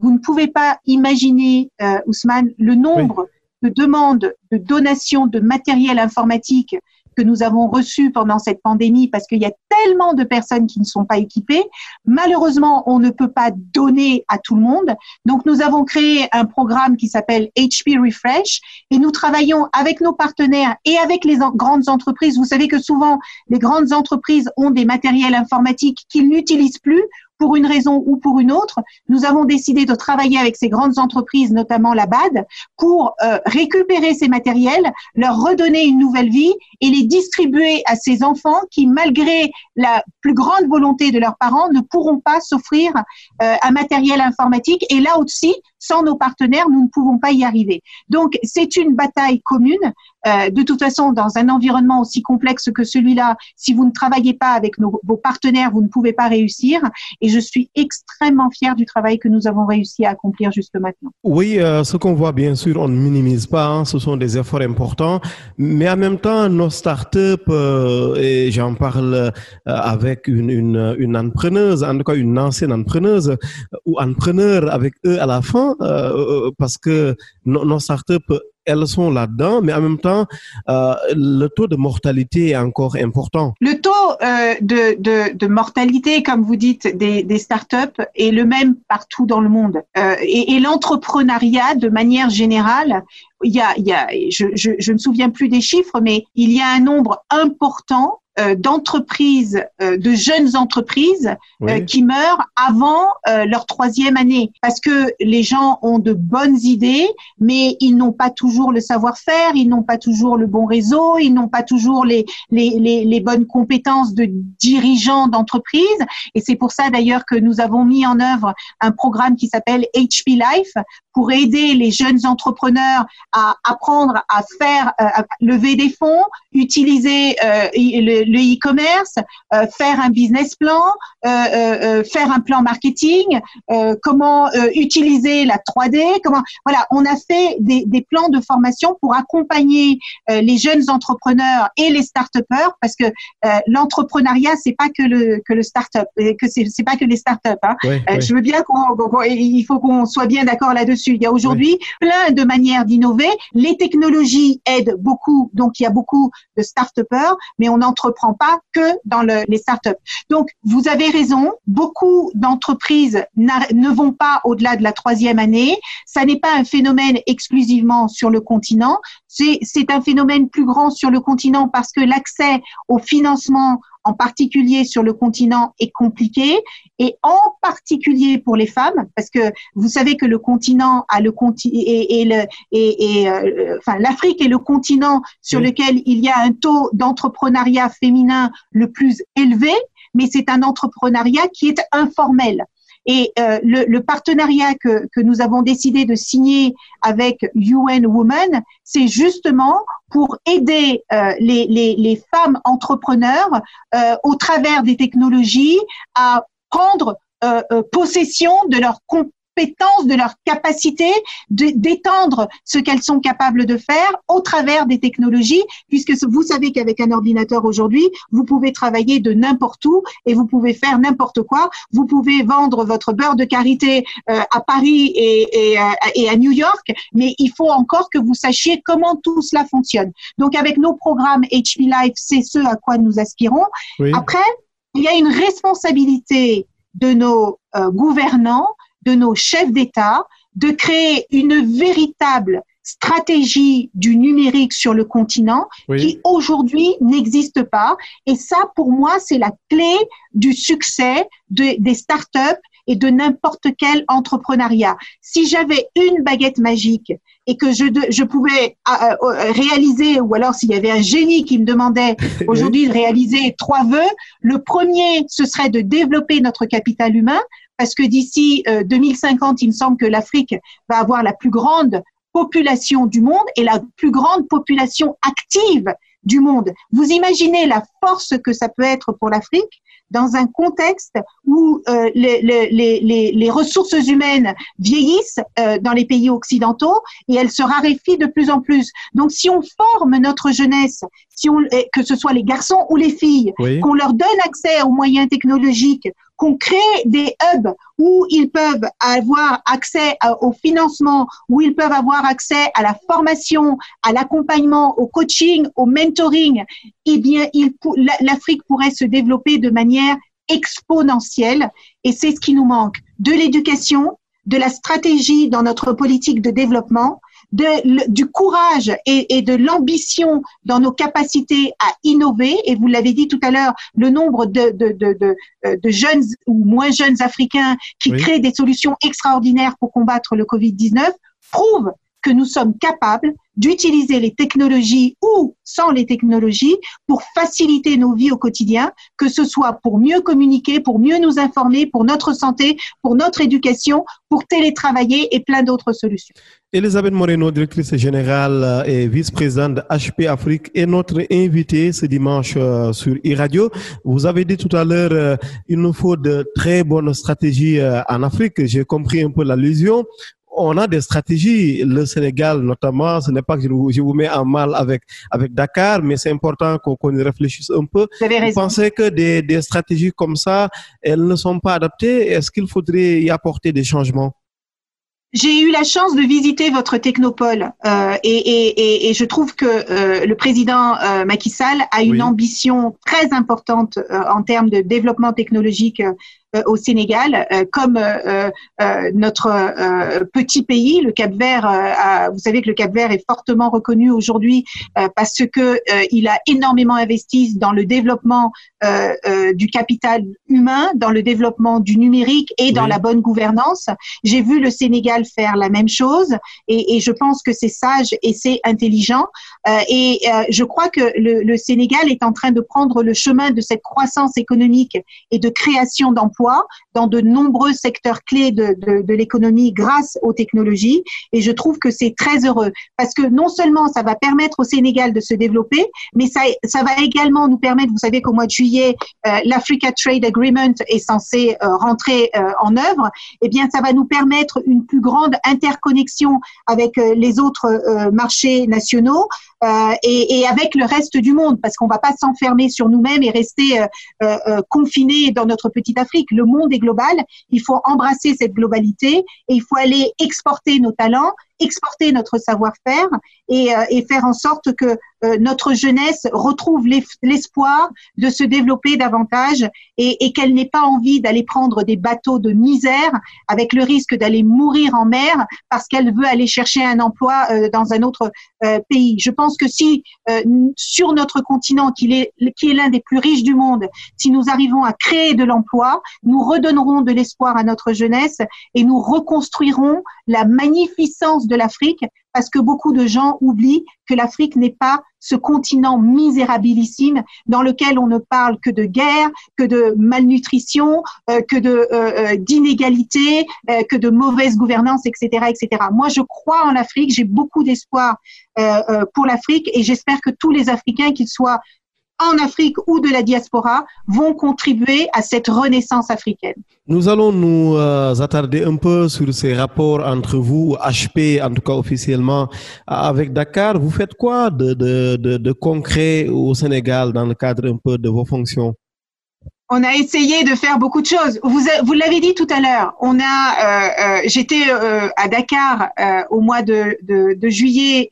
vous ne pouvez pas imaginer, euh, Ousmane, le nombre de demandes de donations de matériel informatique que nous avons reçu pendant cette pandémie parce qu'il y a tellement de personnes qui ne sont pas équipées. Malheureusement, on ne peut pas donner à tout le monde. Donc, nous avons créé un programme qui s'appelle HP Refresh et nous travaillons avec nos partenaires et avec les grandes entreprises. Vous savez que souvent, les grandes entreprises ont des matériels informatiques qu'ils n'utilisent plus pour une raison ou pour une autre. Nous avons décidé de travailler avec ces grandes entreprises, notamment la BAD, pour euh, récupérer ces matériels, leur redonner une nouvelle vie et les distribuer à ces enfants qui, malgré la plus grande volonté de leurs parents, ne pourront pas s'offrir euh, un matériel informatique. Et là aussi, sans nos partenaires, nous ne pouvons pas y arriver. Donc, c'est une bataille commune. Euh, de toute façon, dans un environnement aussi complexe que celui-là, si vous ne travaillez pas avec nos, vos partenaires, vous ne pouvez pas réussir. Et je suis extrêmement fière du travail que nous avons réussi à accomplir jusque maintenant. Oui, euh, ce qu'on voit, bien sûr, on ne minimise pas, hein, ce sont des efforts importants, mais en même temps, nos startups, euh, et j'en parle avec une, une, entrepreneuse, en tout cas une ancienne entrepreneuse, ou entrepreneur avec eux à la fin, euh, euh, parce que nos, startups, elles sont là-dedans, mais en même temps, euh, le taux de mortalité est encore important. Le taux euh, de, mortalité, comme vous dites, des, startups est le même partout dans le monde. Euh, et l'entrepreneuriat, de manière générale, il y a, je, ne me souviens plus des chiffres, mais il y a un nombre important euh, d'entreprises, euh, de jeunes entreprises Oui. euh, qui meurent avant euh, leur troisième année parce que les gens ont de bonnes idées, mais ils n'ont pas toujours le savoir-faire, ils n'ont pas toujours le bon réseau, ils n'ont pas toujours les, les, les, les bonnes compétences de dirigeants d'entreprise. Et c'est pour ça d'ailleurs que nous avons mis en œuvre un programme qui s'appelle HP Life pour aider les jeunes entrepreneurs à apprendre à faire, euh, à lever des fonds, utiliser euh, le le e-commerce, euh, faire un business plan, euh, euh, euh, faire un plan marketing, euh, comment euh, utiliser la 3D, comment voilà, on a fait des, des plans de formation pour accompagner euh, les jeunes entrepreneurs et les start-upers parce que euh, l'entrepreneuriat c'est pas que le que le start-up, que c'est c'est pas que les start-up. Hein. Oui, oui. Je veux bien qu'on, qu'on- il faut qu'on soit bien d'accord là-dessus. Il y a aujourd'hui plein de manières d'innover. Les technologies aident beaucoup, donc il y a beaucoup de start-upers, mais on pas que dans le, les start-up. Donc vous avez raison, beaucoup d'entreprises ne vont pas au-delà de la troisième année. Ça n'est pas un phénomène exclusivement sur le continent. C'est un phénomène plus grand sur le continent parce que l'accès au financement en particulier sur le continent est compliqué et en particulier pour les femmes parce que vous savez que le continent a le conti et, et le et, et euh, enfin l'Afrique est le continent sur Oui. lequel il y a un taux d'entrepreneuriat féminin le plus élevé mais c'est un entrepreneuriat qui est informel et euh, le, partenariat que, nous avons décidé de signer avec UN Women, c'est justement pour aider euh, les, femmes entrepreneurs euh, au travers des technologies à prendre possession de leurs de leur capacité d'étendre ce qu'elles sont capables de faire au travers des technologies, puisque vous savez qu'avec un ordinateur aujourd'hui, vous pouvez travailler de n'importe où et vous pouvez faire n'importe quoi. Vous pouvez vendre votre beurre de karité euh, à Paris et, et, euh, et à New York, mais il faut encore que vous sachiez comment tout cela fonctionne. Donc avec nos programmes HP Life, c'est ce à quoi nous aspirons. Après, il y a une responsabilité de nos euh, gouvernants, de nos chefs d'État, de créer une véritable stratégie du numérique sur le continent qui aujourd'hui n'existe pas. Et ça, pour moi, c'est la clé du succès de, des startups et de n'importe quel entrepreneuriat. Si j'avais une baguette magique et que je, je pouvais euh, euh, réaliser, ou alors s'il y avait un génie qui me demandait *laughs* aujourd'hui de réaliser trois vœux, le premier, ce serait de développer notre capital humain, parce que d'ici 2050, euh, il me semble que l'Afrique va avoir la plus grande population du monde et la plus grande population active du monde. Vous imaginez la force que ça peut être pour l'Afrique dans un contexte où euh, les, les, les, les, ressources humaines vieillissent euh, dans les pays occidentaux et elles se raréfient de plus en plus. Donc, si on forme notre jeunesse, si on, que ce soit les garçons ou les filles, qu'on leur donne accès aux moyens technologiques, qu'on crée des hubs où ils peuvent avoir accès au financement, où ils peuvent avoir accès à la formation, à l'accompagnement, au coaching, au mentoring, eh bien, l'Afrique pourrait se développer de manière exponentielle. Et c'est ce qui nous manque. De l'éducation, de la stratégie dans notre politique de développement, de, du courage et, et de l'ambition dans nos capacités à innover. Et vous l'avez dit tout à l'heure, le nombre de, de, de, euh, de, jeunes ou moins jeunes Africains qui créent des solutions extraordinaires pour combattre le Covid-19 prouve que nous sommes capables d'utiliser les technologies ou sans les technologies pour faciliter nos vies au quotidien, que ce soit pour mieux communiquer, pour mieux nous informer, pour notre santé, pour notre éducation, pour télétravailler et plein d'autres solutions. Elisabeth Moreno, directrice générale et vice-présidente de HP Afrique, est notre invitée ce dimanche euh, sur e-radio. Vous avez dit tout à l'heure, euh, il nous faut de très bonnes stratégies euh, en Afrique. J'ai compris un peu l'allusion on a des stratégies. Le Sénégal, notamment, ce n'est pas que je vous, mets en mal avec, avec Dakar, mais c'est important qu'on y réfléchisse un peu. Vous, pensez que des, des stratégies comme ça, elles ne sont pas adaptées? Est-ce qu'il faudrait y apporter des changements? J'ai eu la chance de visiter votre technopole euh, et, et, et, je trouve que euh, le président euh, Macky Sall a une ambition très importante en termes de développement technologique au Sénégal, euh, comme euh, notre petit pays, le Cap Vert. vous savez que le Cap Vert est fortement reconnu aujourd'hui parce que il a énormément investi dans le développement du capital humain, dans le développement du numérique et dans la bonne gouvernance. J'ai vu le Sénégal faire la même chose et, et je pense que c'est sage et c'est intelligent. et je crois que le, le Sénégal est en train de prendre le chemin de cette croissance économique et de création d'emplois dans de nombreux secteurs clés de, de, l'économie grâce aux technologies. Et je trouve que c'est très heureux parce que non seulement ça va permettre au Sénégal de se développer, mais ça, ça va également nous permettre, vous savez qu'au mois de juillet, euh, l'Africa Trade Agreement est censé euh, rentrer euh, en œuvre. Eh bien, ça va nous permettre une plus grande interconnexion avec les autres marchés nationaux et, avec le reste du monde parce qu'on va pas s'enfermer sur nous-mêmes et rester confinés dans notre petite Afrique le monde est global, il faut embrasser cette globalité et il faut aller exporter nos talents, exporter notre savoir-faire et, euh, et, faire en sorte que euh, notre jeunesse retrouve l'espoir de se développer davantage et, et qu'elle n'ait pas envie d'aller prendre des bateaux de misère avec le risque d'aller mourir en mer parce qu'elle veut aller chercher un emploi euh, dans un autre pays. Je pense que si sur notre continent, qui est, qui est l'un des plus riches du monde, si nous arrivons à créer de l'emploi, nous redonnerons de l'espoir à notre jeunesse et nous reconstruirons la magnificence de l'Afrique parce que beaucoup de gens oublient que l'Afrique n'est pas ce continent misérabilissime dans lequel on ne parle que de guerre, que de malnutrition, euh, que de euh, euh, d'inégalité, que de mauvaise gouvernance, etc., etc. Moi, je crois en l'Afrique, j'ai beaucoup d'espoir pour l'Afrique et j'espère que tous les Africains, qu'ils soient en Afrique ou de la diaspora vont contribuer à cette renaissance africaine. Nous allons nous euh, attarder un peu sur ces rapports entre vous, HP, en tout cas officiellement, avec Dakar. Vous faites quoi de, de, de, de concret au Sénégal dans le cadre un peu de vos fonctions? On a essayé de faire beaucoup de choses. Vous, vous l'avez dit tout à l'heure. On a, euh, euh, j'étais euh, à Dakar au mois de, de, de juillet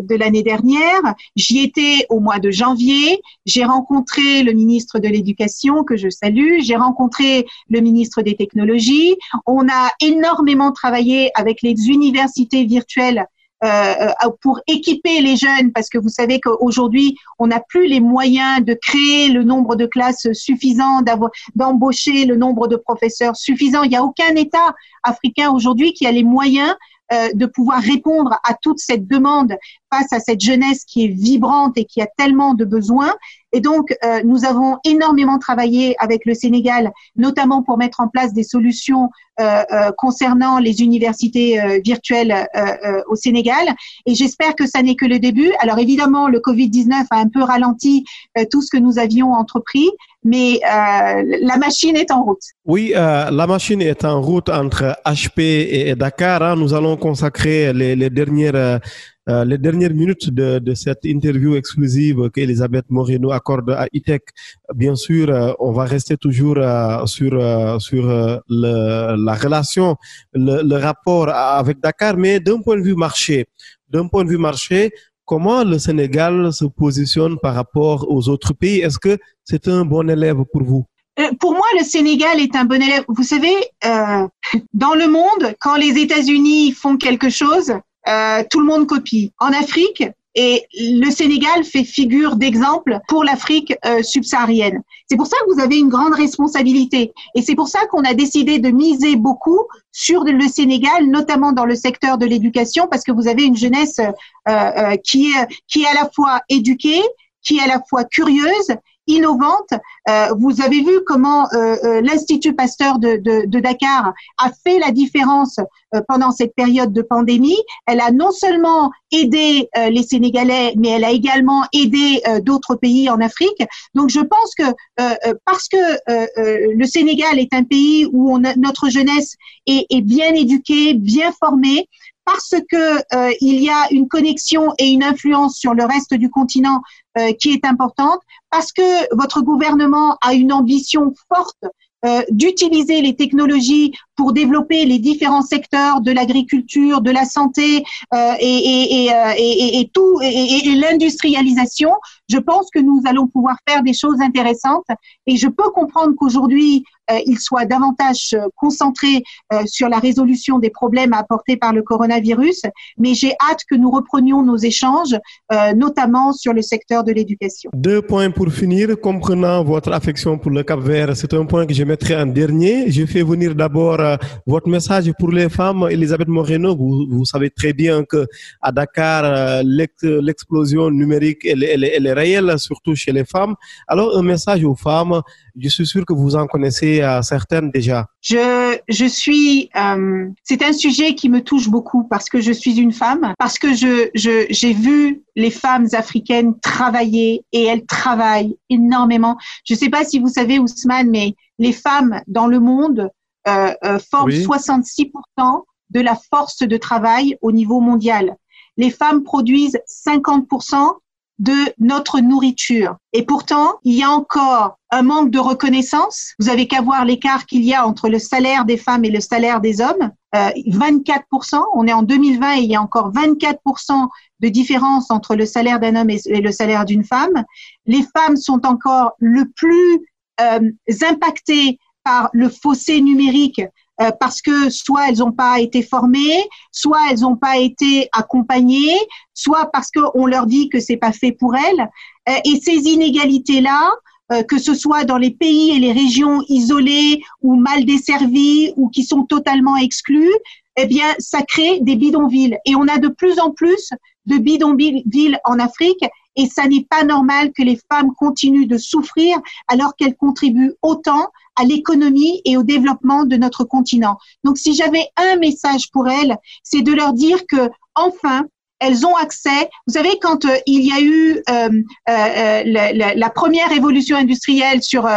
de l'année dernière. J'y étais au mois de janvier. J'ai rencontré le ministre de l'Éducation, que je salue. J'ai rencontré le ministre des Technologies. On a énormément travaillé avec les universités virtuelles euh, euh, pour équiper les jeunes, parce que vous savez qu'aujourd'hui, on n'a plus les moyens de créer le nombre de classes suffisant, d'embaucher le nombre de professeurs suffisant. Il n'y a aucun État africain aujourd'hui qui a les moyens euh, de pouvoir répondre à toute cette demande face à cette jeunesse qui est vibrante et qui a tellement de besoins. Et donc, euh, nous avons énormément travaillé avec le Sénégal, notamment pour mettre en place des solutions euh, euh concernant les universités virtuelles au Sénégal. Et j'espère que ça n'est que le début. Alors évidemment, le Covid-19 a un peu ralenti tout ce que nous avions entrepris, mais la machine est en route. Oui, la machine est en route entre HP et Dakar. Hein. Nous allons consacrer les dernières euh, les dernières minutes de, cette interview exclusive qu'Elisabeth Moreno accorde à ITEC, bien sûr, euh, on va rester toujours euh, sur sur la relation, le, le rapport avec Dakar, mais d'un point de vue marché, d'un point de vue marché, comment le Sénégal se positionne par rapport aux autres pays? Est-ce que c'est un bon élève pour vous? Pour moi, le Sénégal est un bon élève. Vous savez, *laughs* dans le monde, quand les États-Unis font quelque chose, euh, tout le monde copie. En Afrique, et le Sénégal fait figure d'exemple pour l'Afrique euh, subsaharienne. C'est pour ça que vous avez une grande responsabilité. Et c'est pour ça qu'on a décidé de miser beaucoup sur le Sénégal, notamment dans le secteur de l'éducation, parce que vous avez une jeunesse euh, euh qui, est, qui est à la fois éduquée, qui est à la fois curieuse innovante. Euh, vous avez vu comment euh, euh, l'Institut Pasteur de, de, de, Dakar a fait la différence pendant cette période de pandémie. Elle a non seulement aidé les Sénégalais, mais elle a également aidé d'autres pays en Afrique. Donc je pense que parce que le Sénégal est un pays où on a, notre jeunesse est, est bien éduquée, bien formée, parce que euh, il y a une connexion et une influence sur le reste du continent euh, qui est importante, parce que votre gouvernement a une ambition forte euh, d'utiliser les technologies pour développer les différents secteurs de l'agriculture, de la santé euh, euh, et, tout et, l'industrialisation, je pense que nous allons pouvoir faire des choses intéressantes. Et je peux comprendre qu'aujourd'hui il soit davantage concentré sur la résolution des problèmes apportés par le coronavirus, mais j'ai hâte que nous reprenions nos échanges, notamment sur le secteur de l'éducation. Deux points pour finir. Comprenant votre affection pour le Cap Vert, c'est un point que je mettrai en dernier. Je fais venir d'abord euh, votre message pour les femmes. Elisabeth Moreno, vous, savez très bien que à Dakar, euh, l'explosion numérique, elle, est réelle, surtout chez les femmes. Alors, un message aux femmes, je suis sûr que vous en connaissez euh, certaines déjà. Je, suis, c'est un sujet qui me touche beaucoup parce que je suis une femme, parce que j'ai vu les femmes africaines travailler et elles travaillent énormément. Je ne sais pas si vous savez, Ousmane, mais les femmes dans le monde euh, euh, forment 66% de la force de travail au niveau mondial. Les femmes produisent 50% de notre nourriture. Et pourtant, il y a encore un manque de reconnaissance. Vous avez qu'à voir l'écart qu'il y a entre le salaire des femmes et le salaire des hommes. Euh, 24%, on est en 2020 et il y a encore 24% de différence entre le salaire d'un homme et, le salaire d'une femme. Les femmes sont encore le plus euh, impactées par le fossé numérique euh, parce que soit elles n'ont pas été formées, soit elles n'ont pas été accompagnées, soit parce qu'on leur dit que c'est pas fait pour elles. Euh, et ces inégalités-là, euh, que ce soit dans les pays et les régions isolées ou mal desservies ou qui sont totalement exclues, eh bien, ça crée des bidonvilles. Et on a de plus en plus de bidonvilles en Afrique et ça n'est pas normal que les femmes continuent de souffrir alors qu'elles contribuent autant à l'économie et au développement de notre continent. Donc, si j'avais un message pour elles, c'est de leur dire que, enfin, elles ont accès. Vous savez, quand euh, il y a eu euh, euh, la, la, première révolution industrielle sur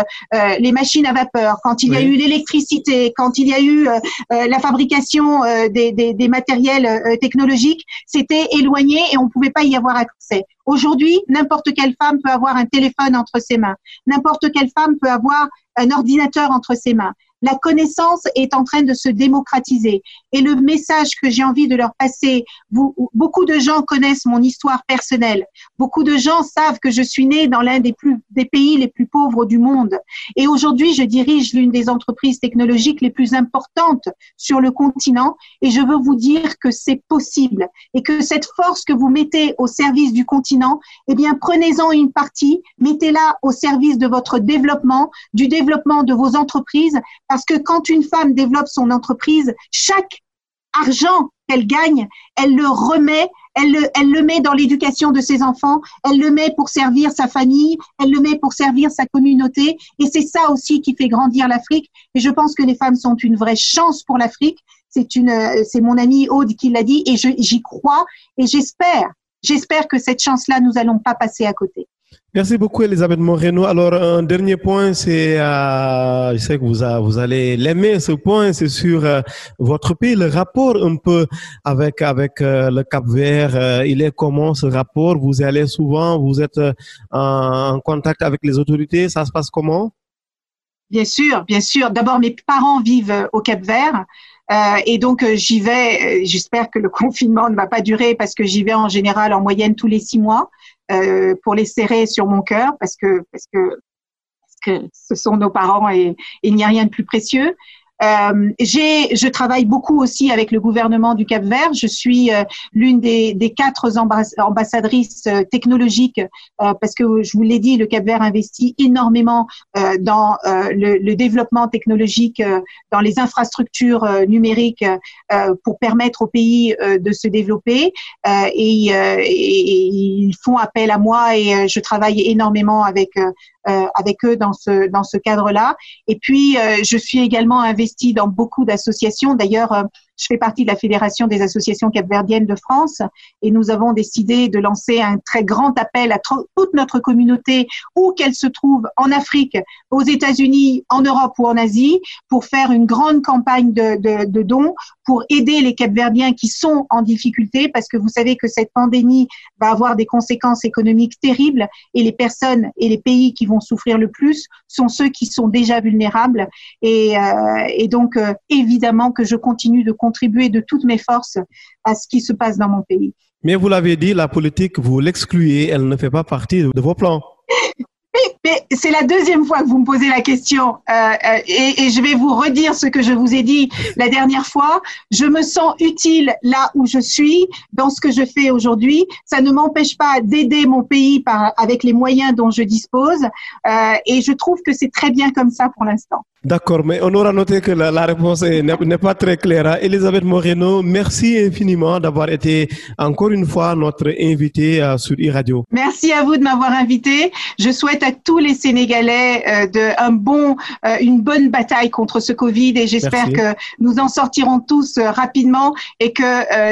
les machines à vapeur, quand il y a eu l'électricité, quand il y a eu la fabrication des, des, des, matériels technologiques, c'était éloigné et on ne pouvait pas y avoir accès. Aujourd'hui, n'importe quelle femme peut avoir un téléphone entre ses mains. N'importe quelle femme peut avoir un ordinateur entre ses mains la connaissance est en train de se démocratiser. Et le message que j'ai envie de leur passer, beaucoup de gens connaissent mon histoire personnelle. Beaucoup de gens savent que je suis née dans l'un des pays les plus pauvres du monde. Et aujourd'hui, je dirige l'une des entreprises technologiques les plus importantes sur le continent. Et je veux vous dire que c'est possible et que cette force que vous mettez au service du continent, eh bien, prenez-en une partie, mettez-la au service de votre développement, du développement de vos entreprises parce que quand une femme développe son entreprise, chaque argent qu'elle gagne, elle le remet, elle le, met dans l'éducation de ses enfants, elle le met pour servir sa famille, elle le met pour servir sa communauté. Et c'est ça aussi qui fait grandir l'Afrique. Et je pense que les femmes sont une vraie chance pour l'Afrique. C'est une, c'est mon amie Aude qui l'a dit et j'y crois et j'espère, j'espère que cette chance-là, nous allons pas passer à côté. Merci beaucoup, Elisabeth Moreno. Alors, un dernier point, c'est, euh, je sais que vous, vous allez l'aimer, ce point, c'est sur euh, votre pays, le rapport un peu avec, avec euh, le Cap Vert. il est comment ce rapport? Vous y allez souvent Vous êtes en contact avec les autorités Ça se passe comment? Bien sûr, bien sûr. D'abord, mes parents vivent au Cap Vert. et donc j'y vais. J'espère que le *laughs* confinement ne va pas durer parce que j'y vais en général en moyenne tous les six mois. Euh, pour les serrer sur mon cœur parce que parce que parce que ce sont nos parents et il n'y a rien de plus précieux. Euh, je travaille beaucoup aussi avec le gouvernement du Cap Vert. Je suis euh, l'une des, quatre ambassadrices euh, technologiques euh, parce que je vous l'ai dit, le Cap Vert investit énormément dans le, développement technologique, dans les infrastructures numériques pour permettre au pays de se développer. Et, ils font appel à moi et je travaille énormément avec avec eux dans ce dans ce cadre-là. Et puis, euh, je suis également investie dans beaucoup d'associations. D'ailleurs, euh, je fais partie de la Fédération des associations capverdiennes de France et nous avons décidé de lancer un très grand appel à toute notre communauté, où qu'elle se trouve, en Afrique, aux États-Unis, en Europe ou en Asie, pour faire une grande campagne de, dons pour aider les capverdiens qui sont en difficulté, parce que vous savez que cette pandémie va avoir des conséquences économiques terribles et les personnes et les pays qui vont souffrir le plus sont ceux qui sont déjà vulnérables. Et, euh, donc, euh, évidemment que je continue de contribuer de toutes mes forces à ce qui se passe dans mon pays. Mais vous l'avez dit, la politique, vous l'excluez, elle ne fait pas partie de vos plans. *laughs* Mais c'est la deuxième fois que vous me posez la question euh, euh, et, et, je vais vous redire ce que je vous ai dit la dernière fois. Je me sens utile là où je suis, dans ce que je fais aujourd'hui. Ça ne m'empêche pas d'aider mon pays par, avec les moyens dont je dispose euh, et je trouve que c'est très bien comme ça pour l'instant. D'accord, mais on aura noté que la, la réponse n'est pas très claire. Elisabeth Moreno, merci infiniment d'avoir été encore une fois notre invitée euh, sur e-radio. Merci à vous de m'avoir invité. Je souhaite à tous les Sénégalais euh, de, un bon, euh, une bonne bataille contre ce Covid et j'espère que nous en sortirons tous euh, rapidement et que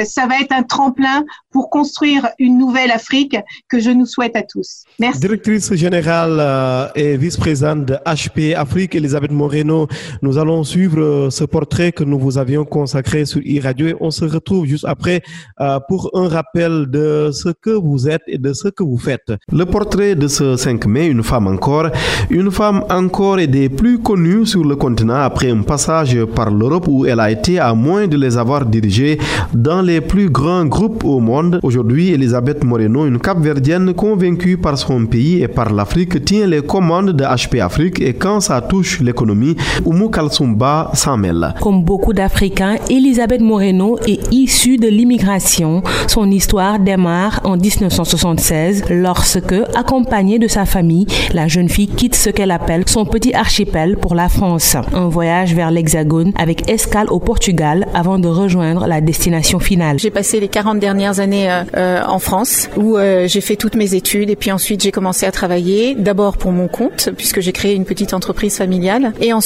ça va être un tremplin pour construire une nouvelle Afrique que je nous souhaite à tous. Merci. Directrice générale et vice-présidente de HP Afrique, Elisabeth Moreno nous allons suivre euh, ce portrait que nous vous avions consacré sur e-radio et on se retrouve juste après euh, pour un rappel de ce que vous êtes et de ce que vous faites. Le portrait de ce 5 mai, une femme encore, une femme encore et des plus connues sur le continent après un passage par l'Europe où elle a été à moins de les avoir dirigées dans les plus grands groupes au monde. Aujourd'hui, Elisabeth Moreno, une capverdienne convaincue par son pays et par l'Afrique, tient les commandes de HP Afrique et quand ça touche l'économie, comme beaucoup d'Africains, Elisabeth Moreno est issue de l'immigration. Son histoire démarre en 1976 lorsque, accompagnée de sa famille, la jeune fille quitte ce qu'elle appelle son petit archipel pour la France. Un voyage vers l'Hexagone avec escale au Portugal avant de rejoindre la destination finale. J'ai passé les 40 dernières années euh, euh, en France où euh, j'ai fait toutes mes études et puis ensuite j'ai commencé à travailler d'abord pour mon compte puisque j'ai créé une petite entreprise familiale et Ensuite,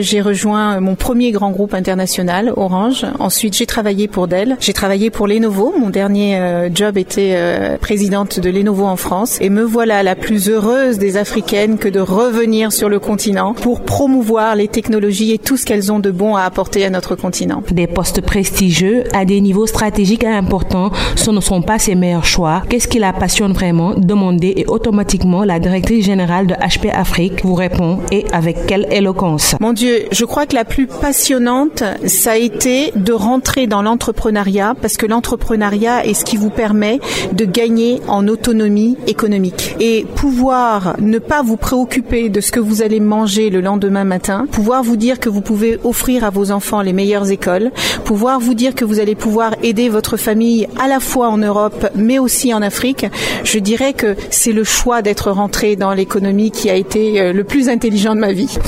j'ai rejoint mon premier grand groupe international, Orange. Ensuite, j'ai travaillé pour Dell. J'ai travaillé pour Lenovo. Mon dernier job était présidente de Lenovo en France. Et me voilà la plus heureuse des Africaines que de revenir sur le continent pour promouvoir les technologies et tout ce qu'elles ont de bon à apporter à notre continent. Des postes prestigieux à des niveaux stratégiques importants, ce ne sont pas ses meilleurs choix. Qu'est-ce qui la passionne vraiment? Demandez et automatiquement la directrice générale de HP Afrique vous répond et avec quelle éloquence? Mon Dieu, je crois que la plus passionnante, ça a été de rentrer dans l'entrepreneuriat parce que l'entrepreneuriat est ce qui vous permet de gagner en autonomie économique. Et pouvoir ne pas vous préoccuper de ce que vous allez manger le lendemain matin, pouvoir vous dire que vous pouvez offrir à vos enfants les meilleures écoles, pouvoir vous dire que vous allez pouvoir aider votre famille à la fois en Europe mais aussi en Afrique, je dirais que c'est le choix d'être rentré dans l'économie qui a été euh, le plus intelligent de ma vie.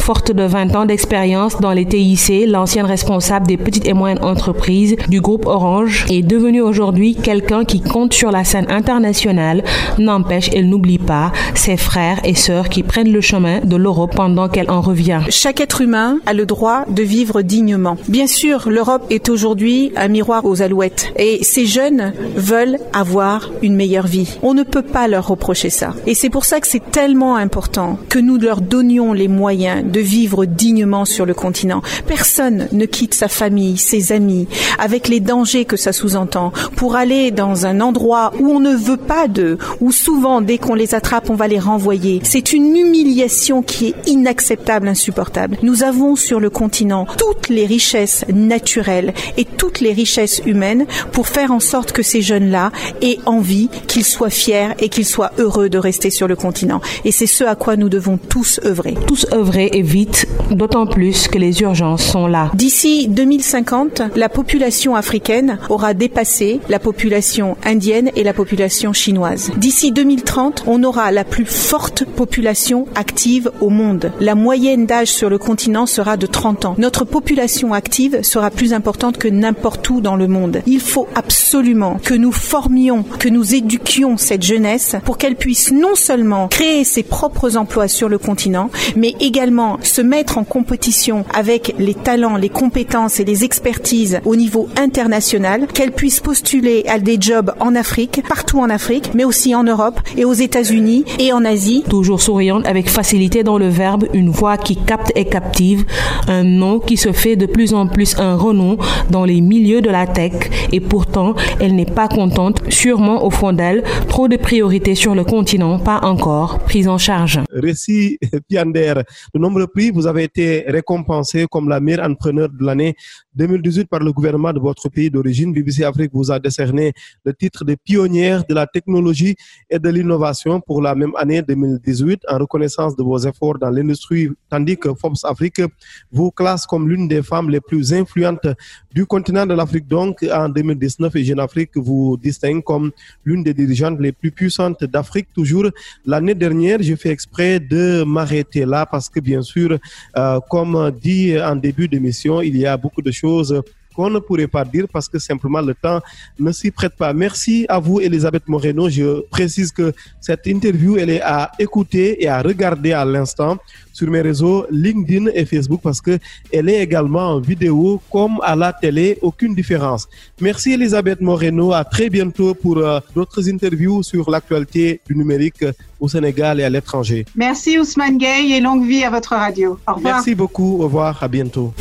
20 ans d'expérience dans les TIC, l'ancienne responsable des petites et moyennes entreprises du groupe Orange est devenue aujourd'hui quelqu'un qui compte sur la scène internationale. N'empêche, elle n'oublie pas ses frères et sœurs qui prennent le chemin de l'Europe pendant qu'elle en revient. Chaque être humain a le droit de vivre dignement. Bien sûr, l'Europe est aujourd'hui un miroir aux alouettes et ces jeunes veulent avoir une meilleure vie. On ne peut pas leur reprocher ça. Et c'est pour ça que c'est tellement important que nous leur donnions les moyens de vivre dignement sur le continent. Personne ne quitte sa famille, ses amis, avec les dangers que ça sous-entend, pour aller dans un endroit où on ne veut pas d'eux, où souvent dès qu'on les attrape, on va les renvoyer. C'est une humiliation qui est inacceptable, insupportable. Nous avons sur le continent toutes les richesses naturelles et toutes les richesses humaines pour faire en sorte que ces jeunes-là aient envie, qu'ils soient fiers et qu'ils soient heureux de rester sur le continent. Et c'est ce à quoi nous devons tous œuvrer. Tous œuvrer et vite, d'autant plus que les urgences sont là. D'ici 2050, la population africaine aura dépassé la population indienne et la population chinoise. D'ici 2030, on aura la plus forte population active au monde. La moyenne d'âge sur le continent sera de 30 ans. Notre population active sera plus importante que n'importe où dans le monde. Il faut absolument que nous formions, que nous éduquions cette jeunesse pour qu'elle puisse non seulement créer ses propres emplois sur le continent, mais également se mettre en compétition avec les talents, les compétences et les expertises au niveau international, qu'elle puisse postuler à des jobs en Afrique, partout en Afrique, mais aussi en Europe et aux États-Unis et en Asie. Toujours souriante avec facilité dans le verbe, une voix qui capte et captive, un nom qui se fait de plus en plus un renom dans les milieux de la tech et pourtant elle n'est pas contente, sûrement au fond d'elle, trop de priorités sur le continent, pas encore prises en charge. Récit *laughs* Piander, de nombreux prix, vous avez été récompensé comme la meilleure entrepreneur de l'année 2018 par le gouvernement de votre pays d'origine. BBC Afrique vous a décerné le titre de pionnière de la technologie et de l'innovation pour la même année 2018 en reconnaissance de vos efforts dans l'industrie, tandis que Forbes Afrique vous classe comme l'une des femmes les plus influentes du continent de l'Afrique. Donc, en 2019, et Jeune Afrique vous distingue comme l'une des dirigeantes les plus puissantes d'Afrique. Toujours l'année dernière, j'ai fait exprès de m'arrêter là parce que, bien sûr, euh, comme dit en début d'émission, il y a beaucoup de choses qu'on ne pourrait pas dire parce que simplement le temps ne s'y prête pas. Merci à vous, Elisabeth Moreno. Je précise que cette interview, elle est à écouter et à regarder à l'instant sur mes réseaux LinkedIn et Facebook parce que elle est également en vidéo comme à la télé, aucune différence. Merci Elisabeth Moreno, à très bientôt pour euh, d'autres interviews sur l'actualité du numérique au Sénégal et à l'étranger. Merci Ousmane Gay et longue vie à votre radio. Au revoir. Merci beaucoup, au revoir, à bientôt.